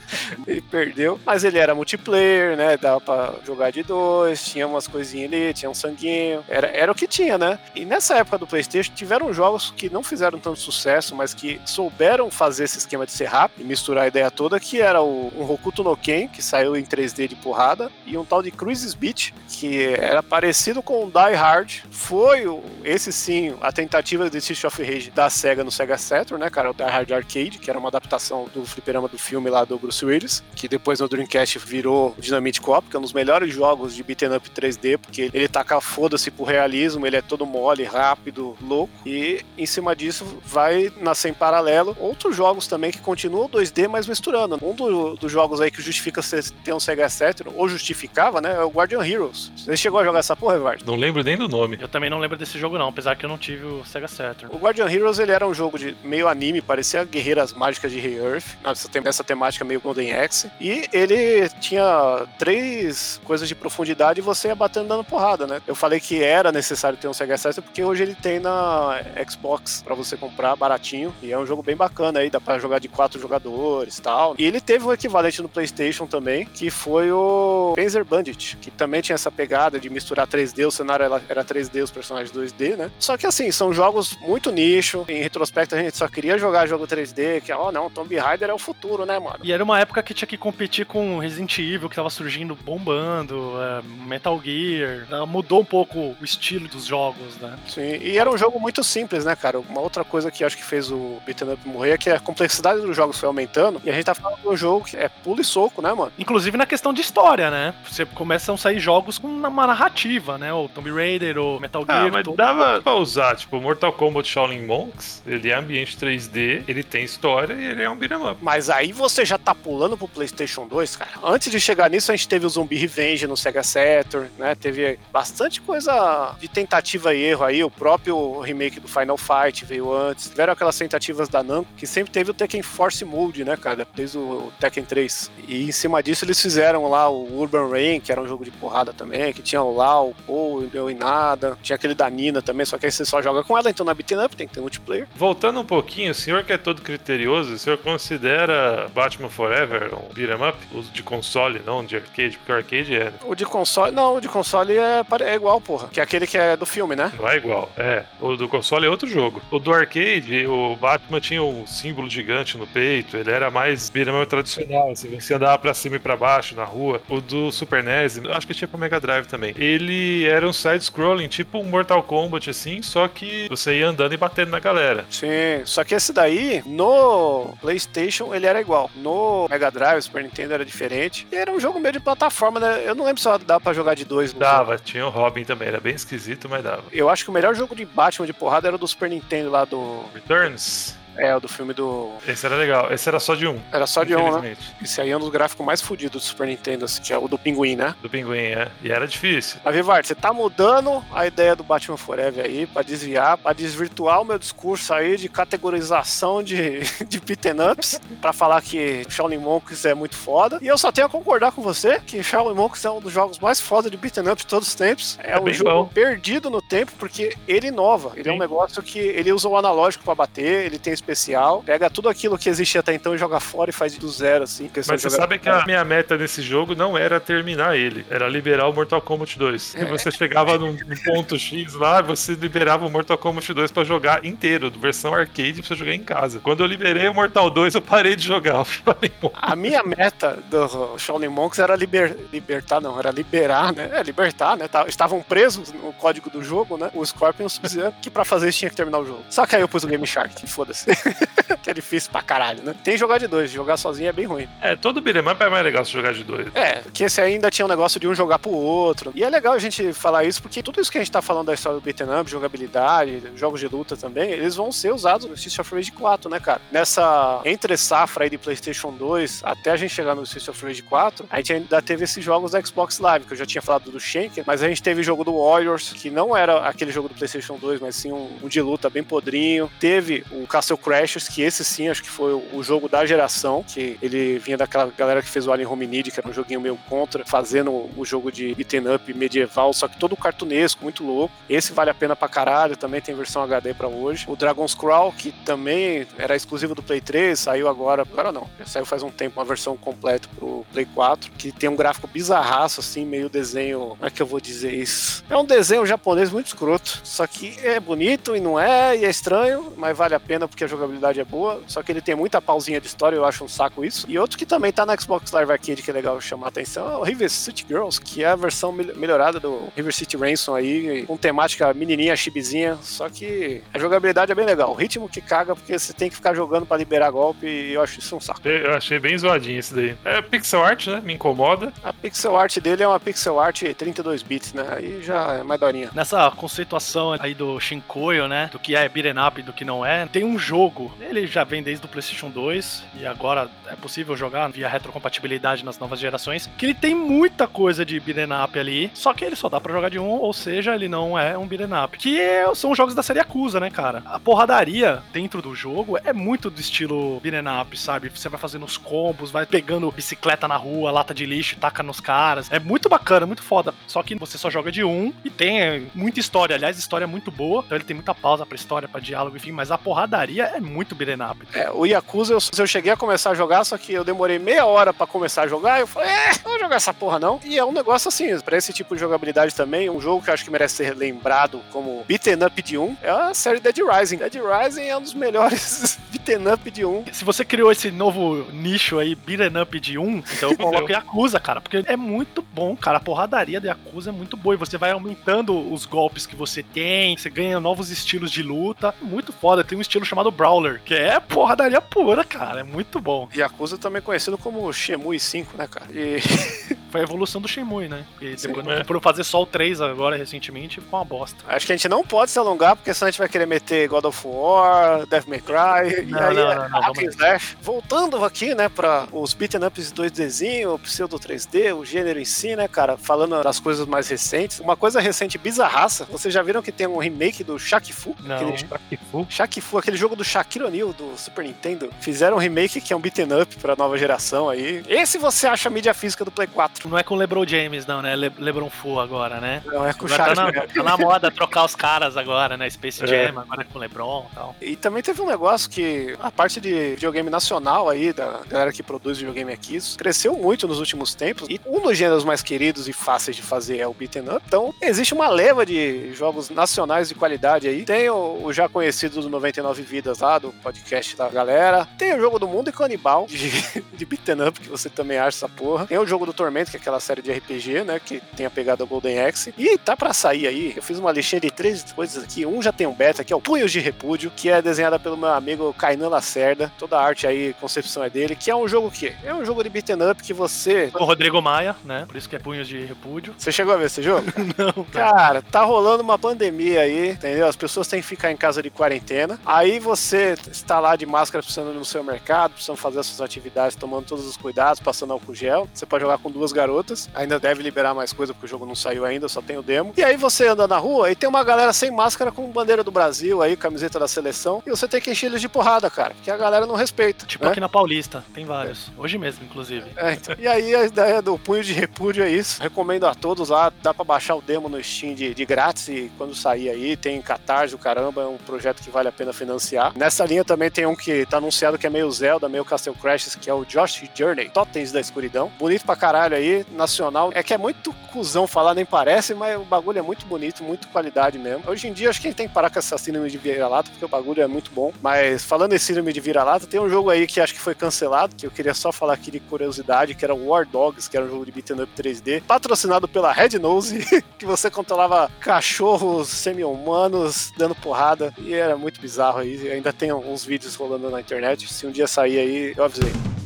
ele perdeu, mas ele era multiplayer, né, dava pra jogar de dois, tinha umas coisinhas ali, tinha um sanguinho, era, era o que tinha, né, e nessa época do Playstation tiveram jogos que não fizeram tanto sucesso, mas que souberam fazer esse esquema de ser rápido e misturar a ideia toda, que era o, um Hokuto no Ken, que saiu em 3D de porrada, e um tal de Cruises Beach, que era parecido com o Die Hard, foi esse sim a tentativa de Street of Rage da SEGA no Sega Saturn, né, cara, o Die Hard Arcade, que era uma adaptação do fliperama do filme lá do Bruce Willis, que depois no Dreamcast virou Dynamite Cop, que é um dos melhores jogos de beat'em up 3D, porque ele taca foda-se pro realismo, ele é todo mole, rápido, louco, e em cima disso vai nascer em paralelo outros jogos também que continuam 2D, mas misturando. Um do- dos jogos aí que justifica ter um Sega Saturn, ou justificava, né, é o Guardian Heroes. Você chegou a jogar essa porra, Evard? Não lembro nem do nome. Eu também não lembro desse jogo, não, apesar que eu não tive o Sega Saturn. O Guardian Heroes ele era um jogo de meio anime, parecia Guerreiras Mágicas de Rei Earth, nessa, tem- nessa temática meio Golden Axe. E ele tinha três coisas de profundidade e você ia batendo dando porrada, né? Eu falei que era necessário ter um Sega Saturn porque hoje ele tem na Xbox pra você comprar baratinho. E é um jogo bem bacana aí, dá pra jogar de quatro jogadores e tal. E ele teve o equivalente no PlayStation também, que foi o Panzer Bandit, que também tinha essa pegada de misturar 3D, o cenário era- era 3D, os personagens 2D, né? Só que assim, são jogos muito nicho. Em retrospecto, a gente só queria jogar jogo 3D, que, ó, não, Tomb Raider é o futuro, né, mano? E era uma época que tinha que competir com Resident Evil, que tava surgindo bombando, é, Metal Gear. Mudou um pouco o estilo dos jogos, né? Sim, e era um jogo muito simples, né, cara? Uma outra coisa que acho que fez o Beaten Up morrer é que a complexidade dos jogos foi aumentando. E a gente tá falando de um jogo que é pulo e soco, né, mano? Inclusive na questão de história, né? Você começam a sair jogos com uma narrativa, né? O Tomb Raider, o Metal Gear. Ah, mas todo- dava pra usar, tipo, Mortal Kombat Shaolin Monks, ele é ambiente 3D, ele tem história e ele é um beat'em up. Mas aí você já tá pulando pro PlayStation 2, cara. Antes de chegar nisso, a gente teve o Zumbi Revenge no Sega Saturn, né? Teve bastante coisa de tentativa e erro aí. O próprio remake do Final Fight veio antes. Tiveram aquelas tentativas da Namco, que sempre teve o Tekken Force Mode, né, cara? Desde o Tekken 3. E em cima disso, eles fizeram lá o Urban Rain, que era um jogo de porrada também, que tinha o Lau, o Paul, deu em nada. Tinha aquele da Nina também, só que aí você só joga com ela, então na beat'em up tem que ter multiplayer. Voltando um pouquinho, o senhor que é todo criterioso, o senhor considera Batman Forever um beat'em up? Uso de console, não de arcade, porque o arcade é, né? O de console, não, o de console é, é igual, porra. Que é aquele que é do filme, né? Não é igual. É, o do console é outro jogo. O do arcade, o Batman tinha um símbolo gigante no peito, ele era mais beat'em up tradicional, assim, você andava pra cima e pra baixo na rua. O do Super NES, eu acho que tinha pro Mega Drive também. Ele era um side-scrolling, tipo um Mortal Kombat, assim, só que você ia andando e batendo na galera. Sim, só que esse daí, no PlayStation, ele era igual. No Mega Drive, Super Nintendo era diferente. E era um jogo meio de plataforma, né? Eu não lembro se dá pra jogar de dois no jogo. Dava, tinha o Robin também, era bem esquisito, mas dava. Eu acho que o melhor jogo de Batman de porrada era o do Super Nintendo lá do. Returns, É, o do filme do. esse era legal. Esse era só de um. Era só de um, né? Esse aí é um dos gráficos mais fodidos do Super Nintendo, assim, que é o do Pinguim, né? Do pinguim, é. E era difícil. Mas, Vivard, você tá mudando a ideia do Batman Forever aí pra desviar, pra desvirtuar o meu discurso aí de categorização de, de beaten ups, pra falar que Shaolin Monks é muito foda. E eu só tenho a concordar com você que Shaolin Monks é um dos jogos mais foda de beaten ups de todos os tempos. É, É um jogo bom. perdido no tempo porque ele inova. Ele é um Sim. negócio que ele usa o analógico pra bater, ele tem especial, pega tudo aquilo que existia até então e joga fora e faz do zero, assim. Mas você sabe que a minha meta nesse jogo não era terminar ele, era liberar o Mortal Kombat 2. É. E você chegava num, num ponto X lá, você liberava o Mortal Kombat 2 pra jogar inteiro, versão arcade, pra você jogar em casa. Quando eu liberei o Mortal 2, eu parei de jogar. Eu falei, "Pô, A minha meta do Shaolin Monks era liber- libertar, não, era liberar, né? É, libertar, né? Tá- Estavam presos no código do jogo, né? O Scorpion dizendo que pra fazer isso tinha que terminar o jogo. Só que aí eu pus o Game Shark, foda-se. que é difícil pra caralho, né? Tem jogar de dois, jogar sozinho é bem ruim. É, todo beat'em up é mais legal se jogar de dois. É, que esse ainda tinha um negócio de um jogar pro outro. E é legal a gente falar isso, porque tudo isso que a gente tá falando da história do beat'em up, jogabilidade, jogos de luta também, eles vão ser usados no Streets of Rage 4, né, cara? Nessa entre safra aí de PlayStation 2 até a gente chegar no Streets of Rage 4, a gente ainda teve esses jogos da Xbox Live, que eu já tinha falado do Shanker, mas a gente teve o jogo do Warriors, que não era aquele jogo do PlayStation 2, mas sim um, um de luta bem podrinho. Teve o Castle Crashers, que esse sim acho que foi o, jogo da geração, que ele vinha daquela galera que fez o Alien Hominid, que era um joguinho meio contra, fazendo o jogo de beaten up medieval, só que todo cartunesco, muito louco. Esse vale a pena pra caralho, também tem versão HD pra hoje. O Dragon's Crawl, que também era exclusivo do Play 3, saiu agora, agora não, já saiu faz um tempo uma versão completa pro Play 4, que tem um gráfico bizarraço, assim, meio desenho, como é que eu vou dizer isso? É um desenho japonês muito escroto, só que é bonito e não é, e é estranho, mas vale a pena porque jogabilidade é boa, só que ele tem muita pausinha de história, eu acho um saco isso. E outro que também tá na Xbox Live Arcade, que é legal chamar a atenção, é o River City Girls, que é a versão mel- melhorada do River City Ransom aí, com temática menininha, chibizinha, só que a jogabilidade é bem legal. O ritmo que caga, porque você tem que ficar jogando pra liberar golpe, e eu acho isso um saco. Eu achei bem zoadinho esse daí. É pixel art, né? Me incomoda. A pixel art dele é uma pixel art 32 bits, né? Aí já é mais daorinha. Nessa conceituação aí do Shinkoio, né? Do que é beat'em up e do que não é, tem um jogo. Ele já vem desde o PlayStation 2 e agora possível jogar via retrocompatibilidade nas novas gerações, que ele tem muita coisa de beat'em up ali, só que ele só dá para jogar de um, ou seja, ele não é um beat'em up. Que são jogos da série Acusa, né, cara? A porradaria dentro do jogo é muito do estilo beat'em up, sabe? Você vai fazendo os combos, vai pegando bicicleta na rua, lata de lixo, taca nos caras. É muito bacana, muito foda. Só que você só joga de um e tem muita história. Aliás, história é muito boa, então ele tem muita pausa pra história, pra diálogo, enfim, mas a porradaria é muito beat'em up. É, o Yakuza, eu, eu cheguei a começar a jogar, só que eu demorei meia hora para começar a jogar, eu falei, é, não vou jogar essa porra não. E é um negócio assim, pra esse tipo de jogabilidade também, um jogo que eu acho que merece ser lembrado como beat'em up de um, é a série Dead Rising. Dead Rising é um dos melhores beat'em up de um. Se você criou esse novo nicho aí, beat'em up de um, então eu coloco Yakuza, cara, porque é muito bom, cara. A porradaria da Yakuza é muito boa e você vai aumentando os golpes que você tem, você ganha novos estilos de luta. Muito foda. Tem um estilo chamado Brawler, que é porradaria pura, cara. É muito bom. Yakuza também conhecido como Shemui 5, né, cara? E... Foi a evolução do Shenmue, né? E depois Sim, é. por fazer só o 3 agora recentemente, ficou uma bosta. Acho que a gente não pode se alongar, porque senão a gente vai querer meter God of War, Death May Cry, não, e aí não, não, não, Slash. Voltando aqui, né, para os beat'em ups 2Dzinho, o pseudo 3D, o gênero em si, né, cara, falando das coisas mais recentes. Uma coisa recente bizarraça, vocês já viram que tem um remake do Shaq Fu? Não, aquele... Shaq Fu? Shaq Fu, aquele jogo do Shaquille O'Neal do Super Nintendo. Fizeram um remake que é um beat'em up pra nova geração aí. Esse você acha mídia física do Play 4. Não é com o LeBron James, não, né? Le Lebron Fu agora, né? Não, é com o Shaq. Tá na, tá na moda trocar os caras agora, né? Space é. Jam, agora é com o LeBron e tal. E também teve um negócio que a parte de videogame nacional aí, da galera que produz videogame aqui, cresceu muito nos últimos tempos. E um dos gêneros mais queridos e fáceis de fazer é o beat'em up. Então, existe uma leva de jogos nacionais de qualidade aí. Tem o, o já conhecido do 99 Vidas lá, do podcast da galera. Tem o jogo do Mundo e Canibal, de, de beat'em up, que você também acha essa porra. Tem o jogo do Tormento, que é aquela série de RPG, né, que tem a pegada Golden Axe. E tá pra sair aí, eu fiz uma listinha de três coisas aqui. Um já tem um beta, que é o Punhos de Repúdio, que é desenhada pelo meu amigo Kainan Lacerda. Toda a arte aí, concepção é dele, que é um jogo que é um jogo de beat'em up que você... O Rodrigo Maia, né, por isso que é Punhos de Repúdio. Você chegou a ver esse jogo? não. Cara, tá rolando uma pandemia aí, entendeu? As pessoas têm que ficar em casa de quarentena. Aí você está lá de máscara precisando no seu mercado, precisando fazer as suas atividades, tomando todos os cuidados, passando álcool gel. Você pode jogar com duas garotas. Ainda deve liberar mais coisa porque o jogo não saiu ainda, só tem o demo. E aí você anda na rua e tem uma galera sem máscara com bandeira do Brasil aí, camiseta da seleção, e você tem que encher eles de porrada, cara, porque a galera não respeita. Tipo né? aqui na Paulista, tem vários. Hoje mesmo, inclusive. É, então. E aí a ideia do punho de repúdio é isso. Recomendo a todos lá, dá pra baixar o demo no Steam de, de grátis e quando sair aí, tem Catarse, o caramba, é um projeto que vale a pena financiar. Nessa linha também tem um que tá anunciado que é meio Zelda, meio Castle Crashes, que é o Josh Journey, Totens da Escuridão. Bonito pra caralho aí, nacional. É que é muito cuzão falar, nem parece, mas o bagulho é muito bonito, muito qualidade mesmo. Hoje em dia acho que a gente tem que parar com essa síndrome de vira-lata, porque o bagulho é muito bom. Mas falando em síndrome de vira-lata, tem um jogo aí que acho que foi cancelado, que eu queria só falar aqui de curiosidade, que era War Dogs, que era um jogo de beat'em up 3D, patrocinado pela Red Nose, que você controlava cachorros semi-humanos dando porrada, e era muito bizarro aí. Ainda tem uns vídeos rolando na internet. Se um dia sair aí, eu Leipzig.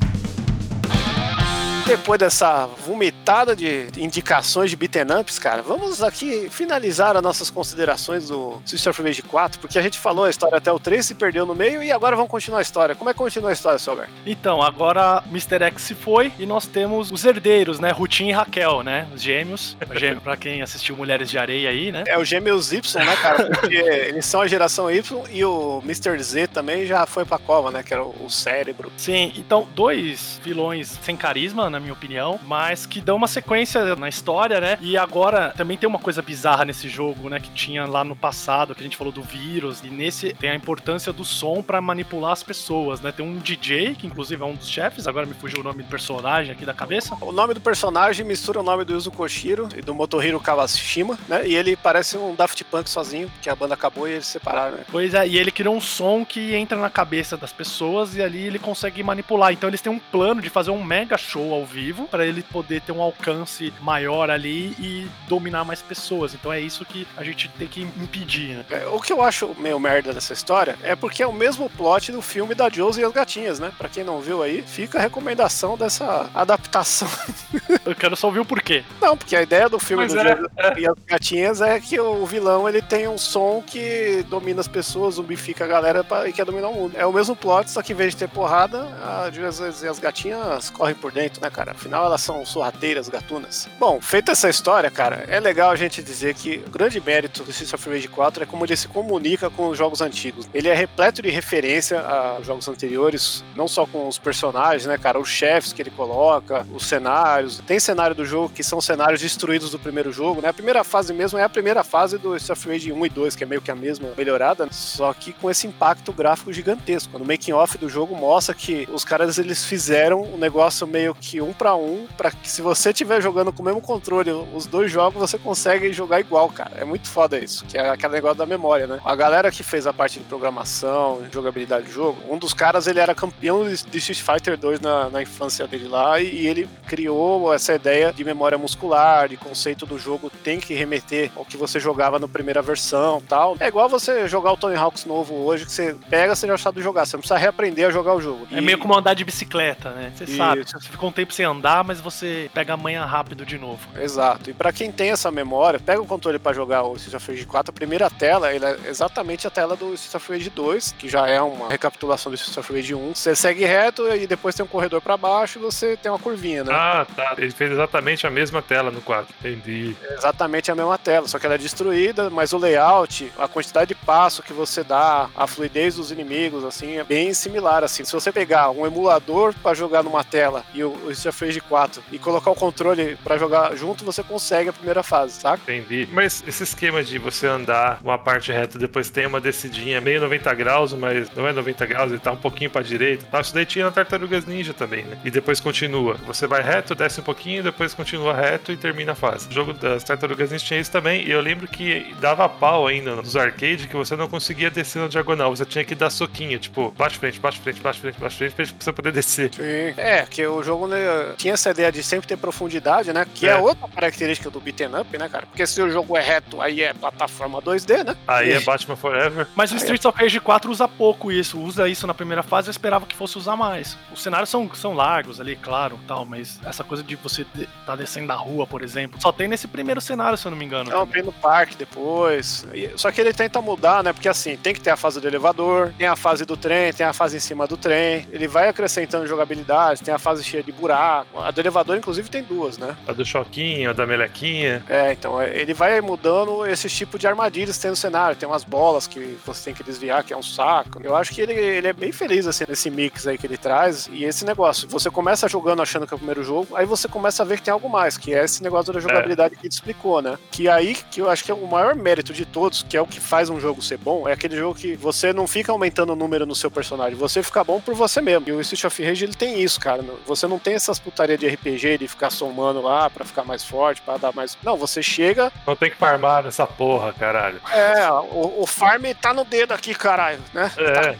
Depois dessa vomitada de indicações de beaten ups, cara, vamos aqui finalizar as nossas considerações do Sister of Rage 4, porque a gente falou a história até o 3, se perdeu no meio, e agora vamos continuar a história. Como é que continua a história, Selber? Então, agora Mr. X se foi e nós temos os herdeiros, né? Rutin e Raquel, né? Os gêmeos. Gêmeo, pra quem assistiu Mulheres de Areia aí, né? É o gêmeos Y, né, cara? Porque eles são a geração Y e o Mr. Z também já foi pra cova, né? Que era o cérebro. Sim, então, dois vilões sem carisma, na minha opinião, mas que dão uma sequência na história, né? E agora também tem uma coisa bizarra nesse jogo, né? Que tinha lá no passado, que a gente falou do vírus, e nesse tem a importância do som para manipular as pessoas, né? Tem um DJ, que inclusive é um dos chefes, agora me fugiu o nome do personagem aqui da cabeça. O nome do personagem mistura o nome do Yuzo Koshiro e do Motohiro Kawashima, né? E ele parece um Daft Punk sozinho, porque a banda acabou e eles se separaram, né? Pois é, e ele criou um som que entra na cabeça das pessoas e ali ele consegue manipular. Então eles têm um plano de fazer um mega show ao ao vivo para ele poder ter um alcance maior ali e dominar mais pessoas. Então é isso que a gente tem que impedir, né? É, o que eu acho meio merda dessa história é porque é o mesmo plot do filme da Josie e as gatinhas, né? Pra quem não viu aí, fica a recomendação dessa adaptação. Eu quero só ouvir o porquê. Não, porque a ideia do filme Mas do é, Josie e as gatinhas é que o vilão ele tem um som que domina as pessoas, zumbifica a galera pra- e quer dominar o mundo. É o mesmo plot, só que em vez de ter porrada, a Josie e as gatinhas correm por dentro, né, cara? Afinal, elas são sorrateiras, gatunas. Bom, feita essa história, cara, é legal a gente dizer que o grande mérito do Streets of Rage 4 é como ele se comunica com os jogos antigos. Ele é repleto de referência a jogos anteriores, não só com os personagens, né, cara? Os chefes que ele coloca, os cenários. Tem cenário do jogo que são cenários destruídos do primeiro jogo, né? A primeira fase mesmo é a primeira fase do Streets of Rage 1 e 2, que é meio que a mesma melhorada, só que com esse impacto gráfico gigantesco. No making off do jogo mostra que os caras eles fizeram um negócio meio que um pra um, para que se você estiver jogando com o mesmo controle os dois jogos, você consegue jogar igual, cara. É muito foda isso, que é aquele negócio da memória, né? A galera que fez a parte de programação, jogabilidade do jogo, um dos caras ele era campeão de Street Fighter 2 na, na infância dele lá e, e ele criou essa ideia de memória muscular, de conceito do jogo tem que remeter ao que você jogava na primeira versão tal. É igual você jogar o Tony Hawk's novo hoje, que você pega, você já sabe jogar, você não precisa reaprender a jogar o jogo. É E- meio como andar de bicicleta, né? Você Isso. sabe, você ficou um tempo sem andar, mas você pega a manha rápido de novo. Exato. E pra quem tem essa memória, pega o controle pra jogar o Street of Rage 4, a primeira tela ele é exatamente a tela do Street of Rage 2, que já é uma recapitulação do Street of Rage 1. Você segue reto e depois tem um corredor pra baixo e você tem uma curvinha, né? Ah, tá. Ele fez exatamente a mesma tela no 4. Entendi. É exatamente a mesma tela, só que ela é destruída, mas o layout, a quantidade de passo que você dá, a fluidez dos inimigos, assim, é bem similar, assim. Se você pegar um emulador pra jogar numa tela e o o Street of Rage 4 e colocar o controle pra jogar junto, você consegue a primeira fase, saca? Entendi. Mas esse esquema de você andar uma parte reta depois tem uma descidinha meio 90 graus, mas não é 90 graus, ele tá um pouquinho pra direita. Tá, isso daí tinha na Tartarugas Ninja também, né? E depois continua. Você vai reto, desce um pouquinho, depois continua reto e termina a fase. O jogo das Tartarugas Ninja tinha isso também, e eu lembro que dava pau ainda nos arcades que você não conseguia descer na diagonal, você tinha que dar soquinho, tipo, bate frente, bate frente, bate frente, bate frente, pra você poder descer. Sim. É, que o jogo né, tinha essa ideia de sempre ter profundidade, né? Que é, É. outra característica do beat'em up, né, cara? Porque se o jogo é reto, aí é plataforma 2D, né? Aí é Batman Forever. Mas o Streets of Rage 4 usa pouco isso, usa isso na primeira fase, eu esperava que fosse usar mais. Os cenários são, são largos ali, claro, tal, mas essa coisa de você tá descendo da rua, por exemplo, só tem nesse primeiro cenário, se eu não me engano. Não, tem no parque depois. Só que ele tenta mudar, né? Porque assim, tem que ter a fase do elevador, tem a fase do trem, tem a fase em cima do trem. Ele vai acrescentando jogabilidade, tem a fase cheia de buraco. A do elevador, inclusive, tem duas, né? A do Choquinho, a da Melequinha. É, então é, ele vai mudando esse tipo de armadilhas que tem no cenário. Tem umas bolas que você tem que desviar, que é um saco. Eu acho que ele, ele é bem feliz, assim, nesse mix aí que ele traz. E esse negócio, você começa jogando achando que é o primeiro jogo, aí você começa a ver que tem algo mais, que é esse negócio da jogabilidade que ele explicou, né? Que aí que eu acho que é o maior mérito de todos, que é o que faz um jogo ser bom, é aquele jogo que você não fica aumentando o número no seu personagem, você fica bom por você mesmo. E o Street of Rage ele tem isso, cara. Você não tem essas putaria de RPG de ficar somando lá pra ficar mais forte, pra dar mais. Não, você chega, Não tem que farmar nessa porra, caralho. é, o, o farm tá no dedo aqui, caralho, né? É.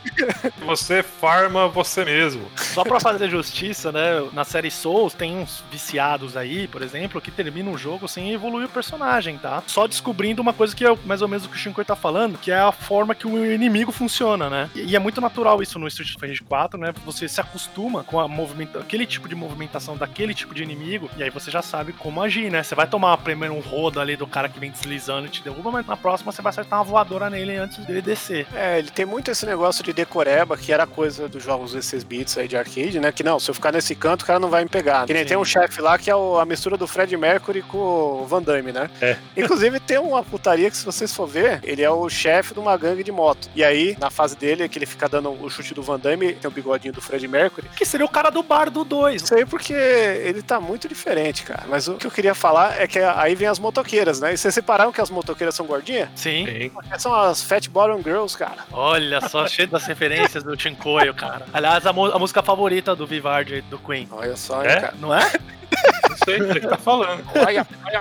Você farma você mesmo. Só pra fazer justiça, né? Na série Souls tem uns viciados aí, por exemplo, que terminam o jogo sem evoluir o personagem, tá? Só descobrindo uma coisa que é mais ou menos o que o Shinkoi tá falando, que é a forma que o inimigo funciona, né? E e é muito natural isso no Street Fighter 4, né? Você se acostuma com a movimenta aquele tipo de movimentação daquele tipo de inimigo, e aí você já sabe como agir, né? Você vai tomar primeiro um rodo ali do cara que vem deslizando e te derruba, mas na próxima você vai acertar uma voadora nele antes dele descer. É, ele tem muito esse negócio de decoreba, que era coisa dos jogos 16 bits aí de arcade, né? Que não, se eu ficar nesse canto, o cara não vai me pegar. Que nem Sim. tem um chefe lá que é o- a mistura do Fred Mercury com o Van Damme, né? É. Inclusive tem uma putaria que, se vocês for ver, ele é o chefe de uma gangue de moto. E aí, na fase dele, que ele fica dando o chute do Van Damme, tem o bigodinho do Fred Mercury. Que seria o cara do bar do 2. Isso aí porque ele tá muito diferente, cara. Mas o que eu queria falar é que aí vem as motoqueiras, né? E vocês separaram que as motoqueiras são gordinhas? Sim. Tem. São as Fat Bottom Girls, cara. Olha só, cheio das referências do Chincoio, cara. Aliás, a, a música favorita do Vivard do Queen. Olha só, É? cara. Não é? Não sei o que tá falando.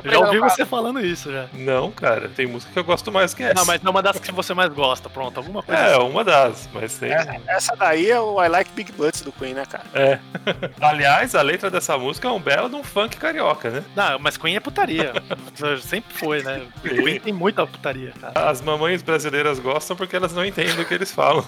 Já ouvi você falando isso já. Não, cara, tem música que eu gosto mais que essa. Não, mas não é uma das que você mais gosta, pronto. Alguma coisa É, assim. uma das, mas tem. cara. Essa daí é o I Like Big Butts do Queen, né, cara? É. Aliás, a letra dessa música é um belo de um funk carioca, né? Não, mas Queen é putaria. Sempre foi, né? Queen tem muita putaria, cara. As mamães brasileiras gostam porque elas não entendem o que eles falam.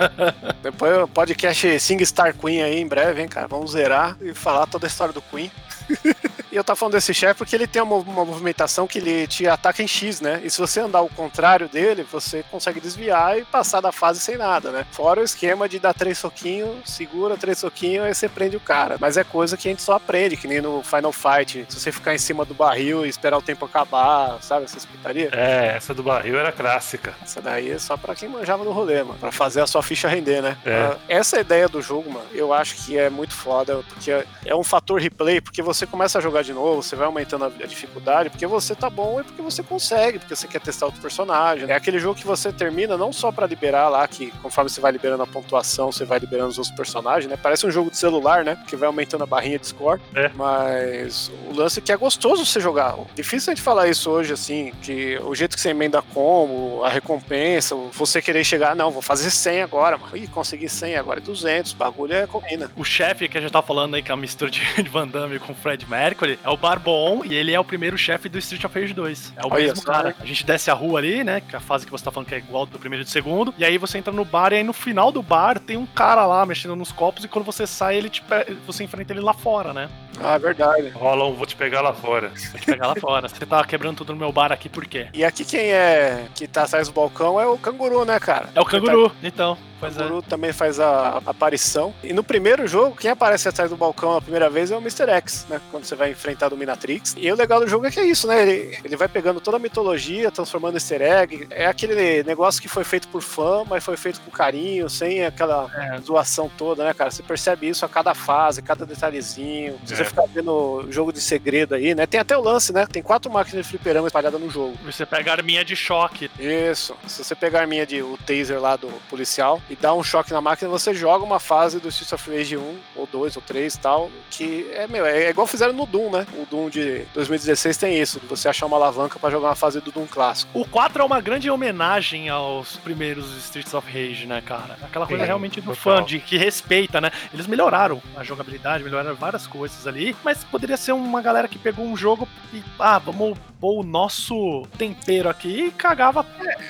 Depois o podcast Sing Star Queen aí em breve, hein, cara? Vamos zerar e falar toda a história do Queen. e eu tava falando desse chefe porque ele tem uma, uma movimentação que ele te ataca em X, né? E se você andar ao contrário dele, você consegue desviar e passar da fase sem nada, né? Fora o esquema de dar três soquinhos, segura três soquinhos e você prende o cara. Mas é coisa que a gente só aprende, que nem no Final Fight. Se você ficar em cima do barril e esperar o tempo acabar, sabe? Essa espetaria. É, essa do barril era clássica. Essa daí é só pra quem manjava no rolê, mano. Pra fazer a sua ficha render, né? É. Ah, Essa ideia do jogo, mano, eu acho que é muito foda, porque é um fator replay, porque você começa a jogar de novo, você vai aumentando a dificuldade, porque você tá bom e porque você consegue, porque você quer testar outro personagem. É aquele jogo que você termina não só pra liberar lá, que conforme você vai liberando a pontuação, você vai liberando os outros personagens, né? Parece um jogo de celular, né? Que vai aumentando a barrinha de score. É. Mas o lance é que é gostoso você jogar. Difícil a gente falar isso hoje, assim, que o jeito que você emenda combo, a recompensa, você querer chegar, não, vou fazer 100 agora, mano. Ih, consegui 100, agora é 200, bagulho é combina. O chefe que a gente tava falando aí, que é a mistura de de Van Damme com Fred Mercury, é o Barbon e ele é o primeiro chefe do Street of Rage 2. É o Olha mesmo cara. né? A gente desce a rua ali, né? Que é a fase que você tá falando que é igual do primeiro e do segundo. E aí você entra no bar e aí no final do bar tem um cara lá mexendo nos copos e quando você sai, ele te pe- você enfrenta ele lá fora, né? Ah, é verdade. Rola um, vou te pegar lá fora. Vou te pegar lá fora. Você tá quebrando tudo no meu bar aqui por quê? E aqui quem é que tá atrás do balcão é o canguru, né, cara? É o canguru, então. O Pois é. também faz a aparição. E no primeiro jogo, quem aparece atrás do balcão a primeira vez é o Mr. X, né? Quando você vai enfrentar a Dominatrix. E o legal do jogo é que é isso, né? Ele, ele vai pegando toda a mitologia, transformando em easter egg. É aquele negócio que foi feito por fã, mas foi feito com carinho, sem aquela É. zoação toda, né, cara? Você percebe isso a cada fase, cada detalhezinho. Se É. você ficar vendo jogo de segredo aí, né? Tem até o lance, né? Tem quatro máquinas de fliperama espalhadas no jogo. Você pega a arminha de choque. Isso. Se você pegar a arminha de o taser lá do policial e dar um choque na máquina, você joga uma fase do Streets of Rage 1, ou 2, ou 3 e tal, que é, meu, é igual fizeram no Doom, né? O Doom de 2016 tem isso, de você achar uma alavanca pra jogar uma fase do Doom clássico. O 4 é uma grande homenagem aos primeiros Streets of Rage, né, cara? Aquela coisa Sim, realmente do total. fã, de que respeita, né? Eles melhoraram a jogabilidade, melhoraram várias coisas ali, mas poderia ser uma galera que pegou um jogo e, ah, vamos pôr o nosso tempero aqui e cagava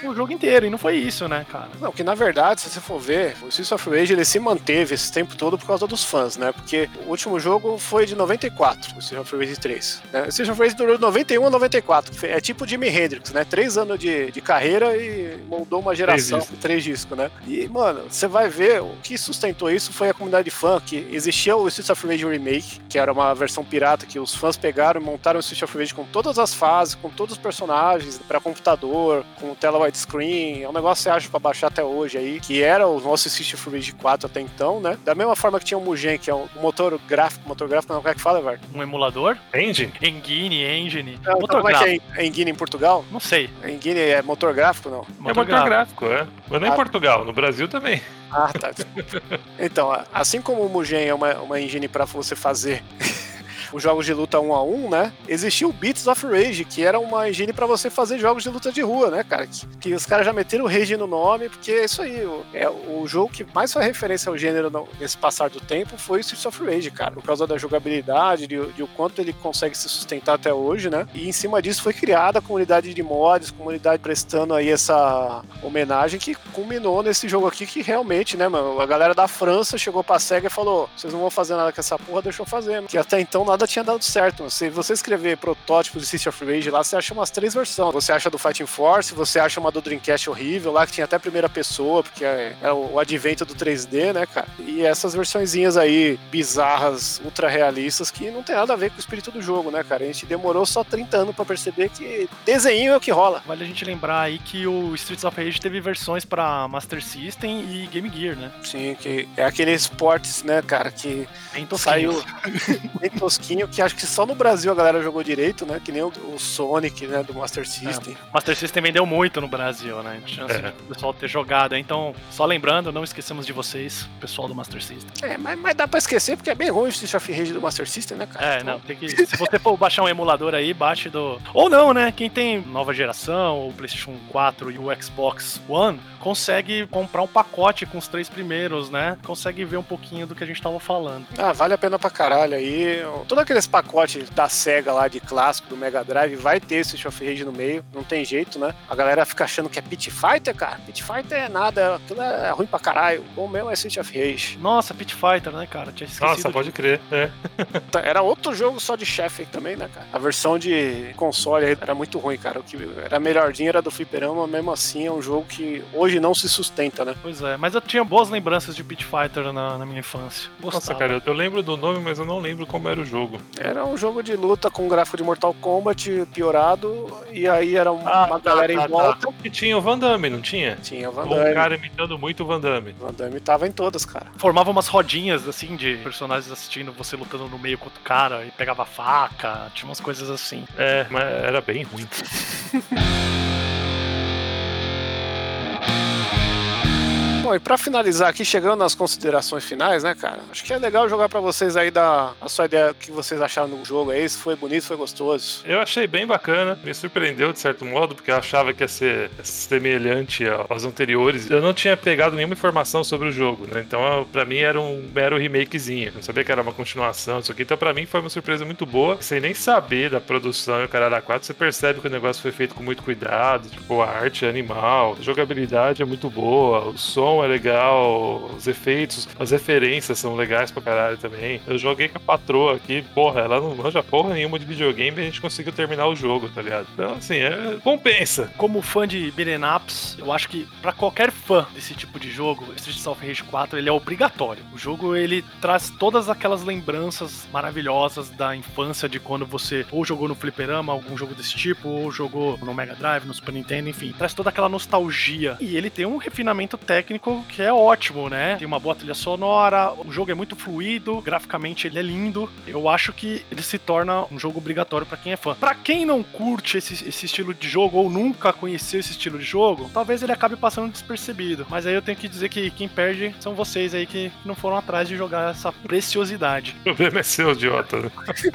o jogo inteiro. E não foi isso, né, cara? Não, que na verdade, se você for ver, o Streets of Rage ele se manteve esse tempo todo por causa dos fãs, né? Porque o último jogo foi de 94, o Streets of Rage 3. Né? O Streets of Rage durou de 91 a 94. que É tipo Jimi Hendrix, né? Três anos de, de carreira e moldou uma geração. discos. Três discos, né? E, mano, você vai ver, o que sustentou isso foi a comunidade de fã, que existia o Streets of Rage Remake, que era uma versão pirata que os fãs pegaram e montaram o Streets of Rage com todas as fases, com todos os personagens, pra computador, com tela widescreen. É um negócio que você acha pra baixar até hoje aí, que era o nosso Streets of Rage 4 até então, né? Da mesma forma que tinha o Mugen, que é um motor gráfico, motor gráfico não, como é que fala, Var? Um emulador, Entende? Engine, Engine, Não, motor como é gráfico. que é em Engine em Portugal? Não sei. Engine é motor gráfico, não? é motor gráfico, é. Mas não em Ah. Portugal, no Brasil também. Ah, tá. então, assim como o Mugen é uma, uma engine pra você fazer os jogos de luta um a um, né? Existia o Beats of Rage, que era uma engine pra você fazer jogos de luta de rua, né, cara? Que, que os caras já meteram Rage no nome, porque é isso aí. O, é, o jogo que mais foi referência ao gênero no- nesse passar do tempo foi o Streets of Rage, cara. Por causa da jogabilidade, de, de o quanto ele consegue se sustentar até hoje, né? E em cima disso foi criada a comunidade de mods, comunidade prestando aí essa homenagem que culminou nesse jogo aqui que realmente, né, mano, a galera da França chegou pra SEGA e falou: vocês não vão fazer nada com essa porra, deixa eu fazer. mano." Que até então nada tinha dado certo. Se você escrever protótipo de System of Rage lá, você acha umas três versões. Você acha do Fighting Force, você acha uma do Dreamcast horrível lá, que tinha até primeira pessoa, porque é, é o, advento do 3D, né, cara? E essas versõezinhas aí bizarras, ultra realistas, que não tem nada a ver com o espírito do jogo, né, cara? A gente demorou só 30 anos pra perceber que desenho é o que rola. Vale a gente lembrar aí que o Streets of Rage teve versões pra Master System e Game Gear, né? Sim, que é aquele esportes, né, cara, que saiu bem tosquinho. joguinho que acho que só no Brasil a galera jogou direito, né? Que nem o, o Sonic, né? Do Master System. É. Master System vendeu muito no Brasil, né? Chance é. do pessoal ter jogado. Então, só lembrando, não esquecemos de vocês, pessoal do Master System. É, mas, mas dá pra esquecer porque é bem ruim o Street of Rage do Master System, né, cara? É, não, tem que. se você for baixar um emulador aí, baixe do. Ou não, né? Quem tem nova geração, o PlayStation 4 e o Xbox One, consegue comprar um pacote com os três primeiros, né? Consegue ver um pouquinho do que a gente tava falando. Ah, vale a pena pra caralho aí. Todos aqueles pacotes da SEGA lá de clássico, do Mega Drive, vai ter esse of Rage no meio. Não tem jeito, né? A galera fica achando que é Pit Fighter, cara. Pit Fighter é nada, aquilo é ruim pra caralho. O meu é Street of Rage. Nossa, Pit Fighter, né, cara? Tinha esquecido. Nossa, pode crer, é. Era outro jogo só de chefe também, né, cara? A versão de console era muito ruim, cara. O que era melhorzinho era do Fliperama, mesmo assim é um jogo que hoje não se sustenta, né? Pois é, mas eu tinha boas lembranças de Pit Fighter na, na minha infância. Gostava. Nossa, cara, eu, eu, lembro do nome, mas eu não lembro como era o jogo. Era um jogo de luta com gráfico de Mortal Kombat piorado, e aí era uma, ah, uma tá, galera tá, em volta. Tá. E tinha o Van Damme, não tinha? Tinha o Van Damme. Um cara imitando muito o Van Damme. Van Damme tava em todas, cara. Formava umas rodinhas, assim, de personagens assistindo você lutando no meio com outro cara, e pegava faca, tinha umas coisas assim. É, mas era bem ruim. Bom, e pra finalizar aqui, chegando nas considerações finais, né, cara? Acho que é legal jogar para vocês aí da a sua ideia, que vocês acharam do jogo aí, se foi bonito, se foi gostoso. Eu achei bem bacana, me surpreendeu de certo modo, porque eu achava que ia ser semelhante aos anteriores. Eu não tinha pegado nenhuma informação sobre o jogo, né? Então, para mim era um mero remakezinho. Eu não sabia que era uma continuação, isso aqui. Então, para mim foi uma surpresa muito boa. Sem nem saber da produção e o cara da 4, você percebe que o negócio foi feito com muito cuidado. Tipo, a arte é animal, a jogabilidade é muito boa, o som é legal, os efeitos, as referências são legais pra caralho também. Eu joguei com a patroa aqui, porra, ela não manja porra nenhuma de videogame e a gente conseguiu terminar o jogo, tá ligado? Então, assim, é compensa. Como fã de beat'em ups, eu acho que para qualquer fã desse tipo de jogo, Street of Rage 4, ele é obrigatório. O jogo, ele traz todas aquelas lembranças maravilhosas da infância de quando você ou jogou no fliperama, algum jogo desse tipo, ou jogou no Mega Drive, no Super Nintendo, enfim. Traz toda aquela nostalgia. E ele tem um refinamento técnico que é ótimo, né? Tem uma boa trilha sonora, o jogo é muito fluido, graficamente ele é lindo. Eu acho que ele se torna um jogo obrigatório para quem é fã. Para quem não curte esse, esse estilo de jogo ou nunca conheceu esse estilo de jogo, talvez ele acabe passando despercebido. Mas aí eu tenho que dizer que quem perde são vocês aí que não foram atrás de jogar essa preciosidade. O problema é seu, idiota. Né?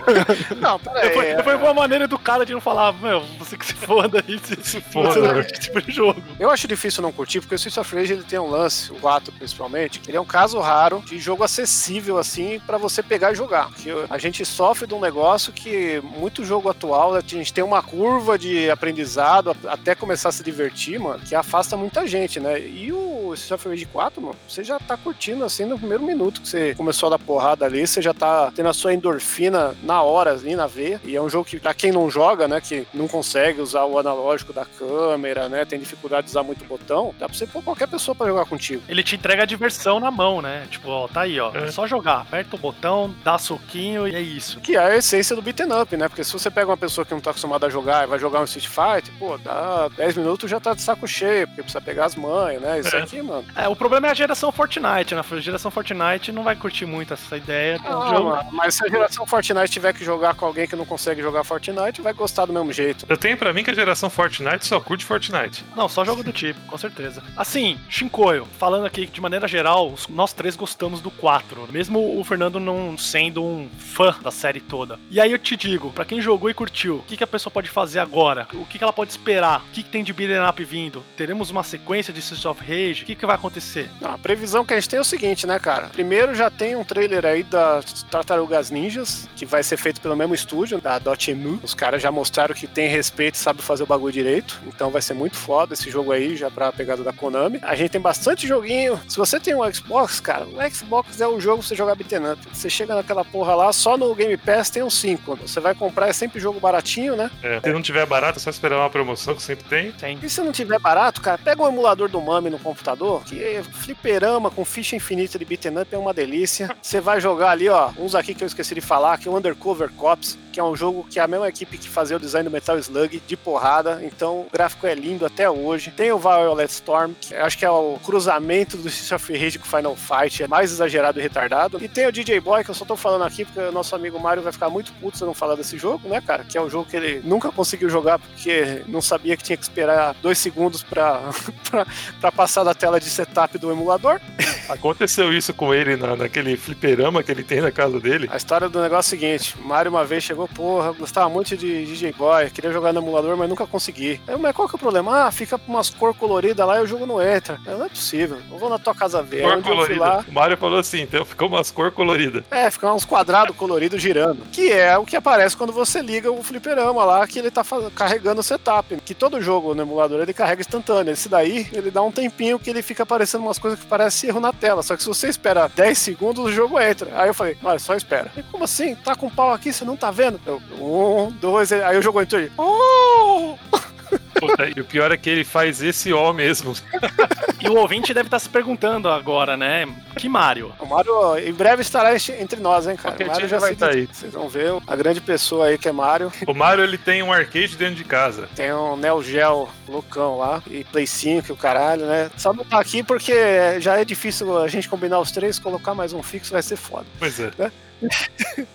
não, peraí. Foi, foi uma maneira do cara de não falar, meu, você que se foda aí, se, se foda, esse tipo de jogo. Eu acho difícil não curtir, porque o Street of Rage ele tem um lance lance, o 4 principalmente, ele é um caso raro de jogo acessível assim para você pegar e jogar. Que a gente sofre de um negócio que muito jogo atual a gente tem uma curva de aprendizado até começar a se divertir, mano, que afasta muita gente, né? E o of Rage 4, mano, você já tá curtindo assim no primeiro minuto que você começou a dar porrada ali, você já tá tendo a sua endorfina na hora ali na veia. E é um jogo que para quem não joga, né, que não consegue usar o analógico da câmera, né, tem dificuldade de usar muito botão, dá pra você pôr qualquer pessoa para jogar contigo. Ele te entrega a diversão na mão, né? Tipo, ó, tá aí, ó. É. é só jogar, aperta o botão, dá soquinho e é isso. Que é a essência do beat'em up, né? Porque se você pega uma pessoa que não tá acostumada a jogar e vai jogar um Street Fighter, pô, dá 10 minutos já tá de saco cheio, porque precisa pegar as manhas, né? Isso é. aqui, mano. É, o problema é a geração Fortnite, né? A geração Fortnite não vai curtir muito essa ideia do jogo. Mano, mas se a geração Fortnite tiver que jogar com alguém que não consegue jogar Fortnite, vai gostar do mesmo jeito. Eu tenho pra mim que a geração Fortnite só curte Fortnite. Não, só jogo do tipo, com certeza. Assim, Shinkoio, falando aqui de maneira geral, nós três gostamos do 4, mesmo o Fernando não sendo um fã da série toda. E aí eu te digo, para quem jogou e curtiu, o que, que a pessoa pode fazer agora? O que, que ela pode esperar? O que, que tem de beat'em up vindo? Teremos uma sequência de Streets of Rage? O que, que vai acontecer? a previsão que a gente tem é o seguinte, né, cara? Primeiro já tem um trailer aí das Tartarugas Ninjas, que vai ser feito pelo mesmo estúdio, da Dotemu. Os caras já mostraram que tem respeito e sabe fazer o bagulho direito. Então vai ser muito foda esse jogo aí, já pra pegada da Konami. A gente tem bastante joguinho joguinho. Se você tem um Xbox, cara, o Xbox é o jogo pra você jogar beat'em up. Você chega naquela porra lá, só no Game Pass tem uns 5. Você vai comprar, é sempre jogo baratinho, né? É, se não tiver barato, é só esperar uma promoção que sempre tem. Tem. E se não tiver barato, cara, pega um emulador do Mami no computador, que é fliperama com ficha infinita de beat'em up é uma delícia. Você vai jogar ali, ó, uns aqui que eu esqueci de falar, que é o Undercover Cops, que é um jogo que é a mesma equipe que fazia o design do Metal Slug, de porrada. Então, o gráfico é lindo até hoje. Tem o Violet Storm, que acho que é o cruzamento do Streets of Rage com Final Fight é mais exagerado e retardado. E tem o DJ Boy, que eu só tô falando aqui porque o nosso amigo Mario vai ficar muito puto se eu não falar desse jogo, né, cara? Que é um jogo que ele nunca conseguiu jogar porque não sabia que tinha que esperar dois segundos pra, pra, pra passar da tela de setup do emulador. Aconteceu isso com ele na, naquele fliperama que ele tem na casa dele. A história do negócio é o seguinte: Mario uma vez chegou, porra, gostava muito de DJ Boy, queria jogar no emulador, mas nunca consegui. Aí, mas qual que é o problema? Ah, fica umas cor colorida lá e o jogo não entra. Eu, não é possível. Eu vou na tua casa ver. Cor colorida. lá. O Mario falou assim, então ficou umas cor colorida. É, fica uns quadrados coloridos girando. Que é o que aparece quando você liga o fliperama lá, que ele tá fa- carregando o setup. Que todo jogo no emulador ele carrega instantâneo. Esse daí, ele dá um tempinho que ele fica aparecendo umas coisas que parecem erro na tela. Só que se você espera 10 segundos, o jogo entra. Aí eu falei, olha, só espera. E como assim? Tá com pau aqui, você não tá vendo? Eu, um, dois, aí o jogo entrou e. Oh! Puta, e o pior é que ele faz esse ó mesmo. E o ouvinte deve estar se perguntando agora, né? Que Mario? O Mario em breve estará entre nós, hein, cara? O Mario dia vai se- tá aí. Vocês vão ver a grande pessoa aí que é Mario. O Mario ele tem um arcade dentro de casa. Tem um Neo Geo loucão lá e Play 5 e o caralho, né? Só não tá aqui porque já é difícil a gente combinar os três, colocar mais um fixo vai ser foda. Pois é.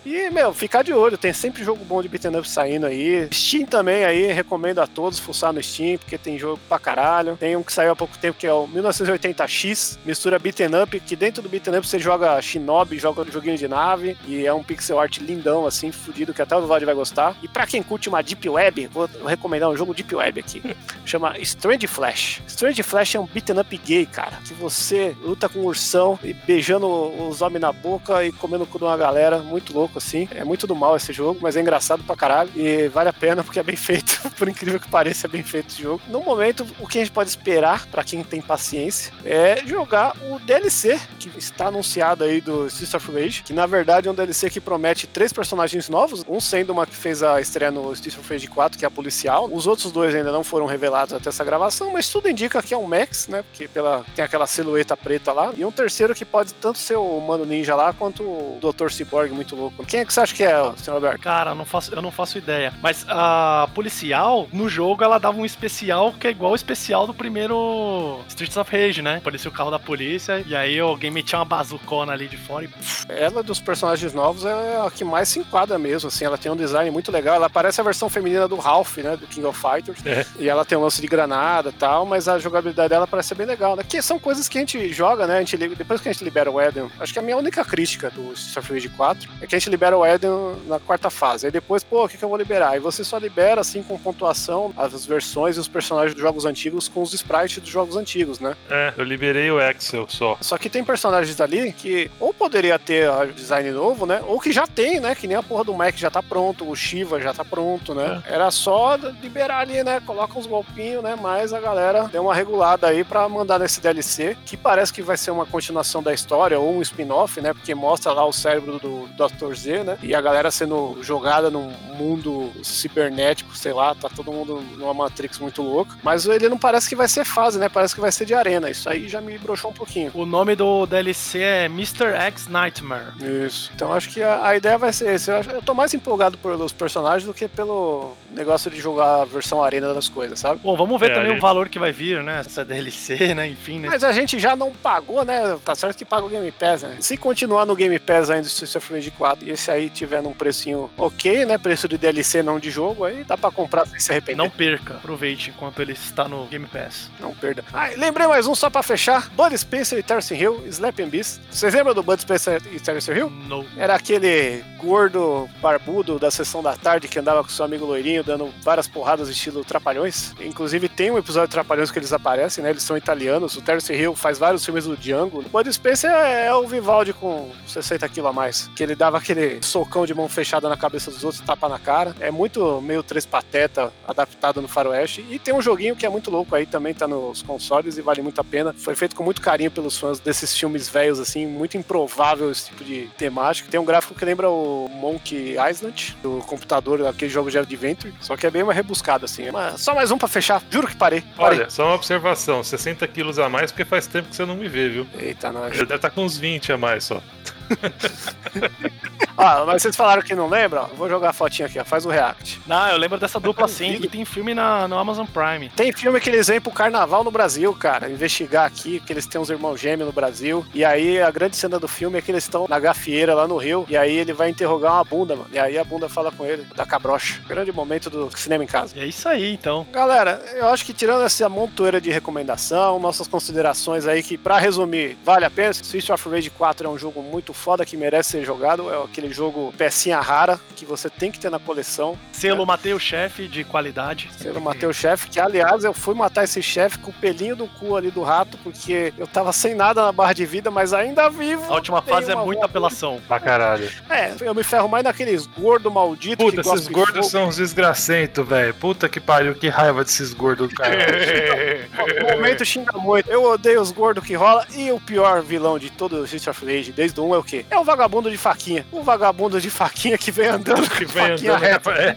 E, meu, ficar de olho, tem sempre jogo bom de beat'em up saindo aí. Steam também aí, recomendo a todos fuçar no Steam, porque tem jogo pra caralho. Tem um que saiu há pouco tempo que é o 1980X, mistura beat'em up, que dentro do beat'em up você joga Shinobi, joga um joguinho de nave, e é um pixel art lindão, assim, fudido, que até o Vlad vai gostar. E pra quem curte uma Deep Web, vou recomendar um jogo Deep Web aqui. Chama Strange Flash. Strange Flash é um beat'em up gay, cara, que você luta com um ursão e beijando os homens na boca e comendo de uma galera. Muito louco, assim. É muito do mal esse jogo, mas é engraçado pra caralho. E vale a pena porque é bem feito. Por incrível que pareça, é bem feito esse jogo. No momento, o que a gente pode esperar, pra quem tem paciência, é jogar o DLC que está anunciado aí do Streets of Rage, que na verdade é um DLC que promete três personagens novos, um sendo uma que fez a estreia no Streets of Rage 4, que é a policial. Os outros dois ainda não foram revelados até essa gravação, mas tudo indica que é um Max, né? Porque pela, tem aquela silhueta preta lá. E um terceiro que pode tanto ser o Mano Ninja lá, quanto o Dr. Cyborg muito louco. Quem é que você acha que é, senhor Alberto? Cara, eu não faço, eu não faço ideia. Mas a policial, no jogo, ela dava um especial que é igual o especial do primeiro Streets of Rage, né? Parecia o carro da polícia, e aí alguém metia uma bazucona ali de fora e. Ela, dos personagens novos, é a que mais se enquadra mesmo, assim. Ela tem um design muito legal. Ela parece a versão feminina do Ralph, né? Do King of Fighters. É. E ela tem um lance de granada e tal, mas a jogabilidade dela parece ser bem legal, né? Que são coisas que a gente joga, né? A gente, depois que a gente libera o Eden, acho que a minha única crítica do Streets of Rage 4 é que a gente libera o Eden na quarta fase. Aí depois, pô, o que, que eu vou liberar? E você só libera, assim, com pontuação, as versões e os personagens dos jogos antigos com os sprites dos jogos antigos, né? É, eu liberei o Excel só. Só que tem personagens ali que ou poderia ter design novo, né? Ou que já tem, né? Que nem a porra do Mac já tá pronto, o Shiva já tá pronto, né? Era só liberar ali, né? Coloca uns golpinhos, né? Mas a galera deu uma regulada aí pra mandar nesse DLC, que parece que vai ser uma continuação da história ou um spin-off, né? Porque mostra lá o cérebro do Dr. Z, né? E a galera sendo jogada num mundo cibernético, sei lá, tá todo mundo numa Matrix muito louca. Mas ele não parece que vai ser fase, né? Parece que vai ser de arena. Isso aí já me broxou um pouquinho. O nome do DLC é Mr. X Nightmare. Isso. Então acho que a, a ideia vai ser esse. Eu, acho- eu tô mais empolgado pelos personagens do que pelo negócio de jogar a versão arena das coisas, sabe? Bom, vamos ver É, também aí- o valor que vai vir, né? Essa DLC, né? Enfim, né? Mas a gente já não pagou, né? Tá certo que paga o Game Pass, né? Se continuar no Game Pass ainda do Streets of Rage 4 e esse aí tiver num precinho ok, né? Preço de DLC não de jogo, aí dá pra comprar sem se arrepender. Não perca, aproveite enquanto ele está no Game Pass. Não perda. Ah, lembrei mais um só pra fechar: Bud Spencer e Terence Hill, Slap and Beast. Vocês lembram do Bud Spencer e Terence Hill? No. Era aquele gordo barbudo da sessão da tarde que andava com seu amigo loirinho dando várias porradas estilo Trapalhões. Inclusive tem um episódio de Trapalhões que eles aparecem, né? Eles são italianos. O Terence Hill faz vários filmes do Django. O Bud Spencer é, é o Vivaldi com 60 quilos a mais. Que ele dava aquele socão de mão fechada na cabeça dos outros, tapa na cara. É muito meio Três Pateta adaptado no faroeste. E tem um joguinho que é muito louco aí, também tá nos consoles e vale muito a pena. Foi feito com muito carinho pelos fãs desses filmes velhos, assim, muito improvável esse tipo de temática. Tem um gráfico que lembra o Monkey Island, do computador, aquele jogo de Adventure, só que é bem mais rebuscado, assim. Mas só mais um pra fechar, juro que parei. parei. Olha, só uma observação: 60 quilos a mais, porque faz tempo que você não me vê, viu? Eita, nós. Ele deve estar com uns 20 a mais só. Ah, mas vocês falaram que não lembram? Vou jogar a fotinha aqui, ó. Faz o react. Não, eu lembro dessa dupla sim, e tem filme na, no Amazon Prime. Tem filme que eles vêm pro carnaval no Brasil, cara. Investigar aqui, que eles têm uns irmãos gêmeos no Brasil. E aí a grande cena do filme é que eles estão na gafieira lá no Rio. E aí ele vai interrogar uma bunda, mano. E aí a bunda fala com ele, da cabrocha. Grande momento do cinema em casa. E é isso aí, então. Galera, eu acho que tirando essa montoeira de recomendação, nossas considerações aí, que pra resumir, vale a pena. Switch of Rage 4 é um jogo muito foda que merece ser jogado. É aquele jogo pecinha rara que você tem que ter na coleção. Selo matei o chefe de qualidade. Selo matei o chefe, que aliás eu fui matar esse chefe com o pelinho do cu ali do rato, porque eu tava sem nada na barra de vida, mas ainda vivo. A última fase é muita apelação. Pra caralho. É, eu me ferro mais naqueles gordo maldito Puta, que gostam esses de gordos fogo. são uns desgracentos, velho. Puta que pariu, que raiva desses gordos do caralho. O momento xinga muito. Eu odeio os gordos que rola. E o pior vilão de todo o Street of Rage, desde o 1, é o quê? É o vagabundo de faquinha. O vagabundo de faquinha que vem andando que vem faquinha andando. reta. É.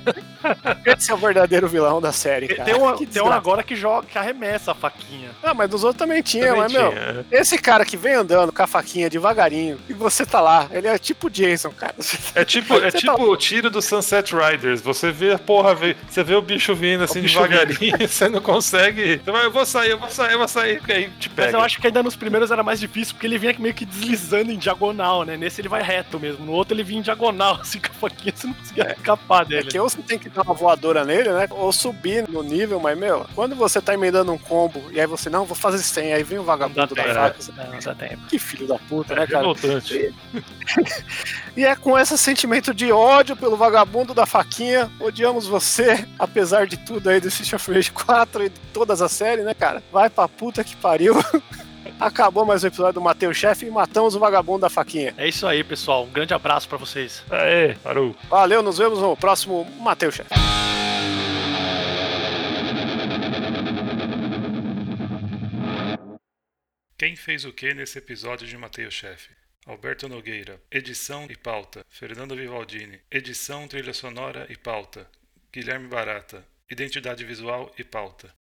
Esse é o verdadeiro vilão da série, cara. Tem, um, tem um agora que joga, que arremessa a faquinha. Ah, mas dos outros também tinha, Também mas, meu, tinha. esse cara que vem andando com a faquinha devagarinho e você tá lá, ele é tipo Jason, cara. É tipo, é Você tipo tá- o tiro do Sunset Riders. Você vê a porra, vê- você vê o bicho vindo assim bicho devagarinho, você não consegue. Você vai, eu vou sair, eu vou sair, eu vou sair, aí te pega. Mas eu acho que ainda nos primeiros era mais difícil, porque ele vinha meio que deslizando em diagonal, né? Nesse ele vai reto mesmo. No outro ele vinha em diagonal, assim, com a faquinha, você não conseguia escapar É dele. que ou você tem que dar uma voadora nele, né? Ou subir no nível, mas, meu, quando você tá emendando um combo e aí você, não, vou fazer 100, aí vem o Não vagabundo da faca. você- Não, dá tempo. Que filho da puta, É né, cara? revoltante. E é com esse sentimento de ódio pelo vagabundo da faquinha, odiamos você, apesar de tudo aí do Street of Rage 4 e de todas as séries, né, cara? Vai pra puta que pariu. Acabou mais um episódio do Mateus Chefe e matamos o vagabundo da faquinha. É isso aí, pessoal. Um grande abraço pra vocês. Aê, parou. Valeu, nos vemos no próximo Mateus Chefe. Quem fez o que nesse episódio de Mateus Chefe? Alberto Nogueira, edição e pauta. Fernando Vivaldini, edição, trilha sonora e pauta. Guilherme Barata, identidade visual e pauta.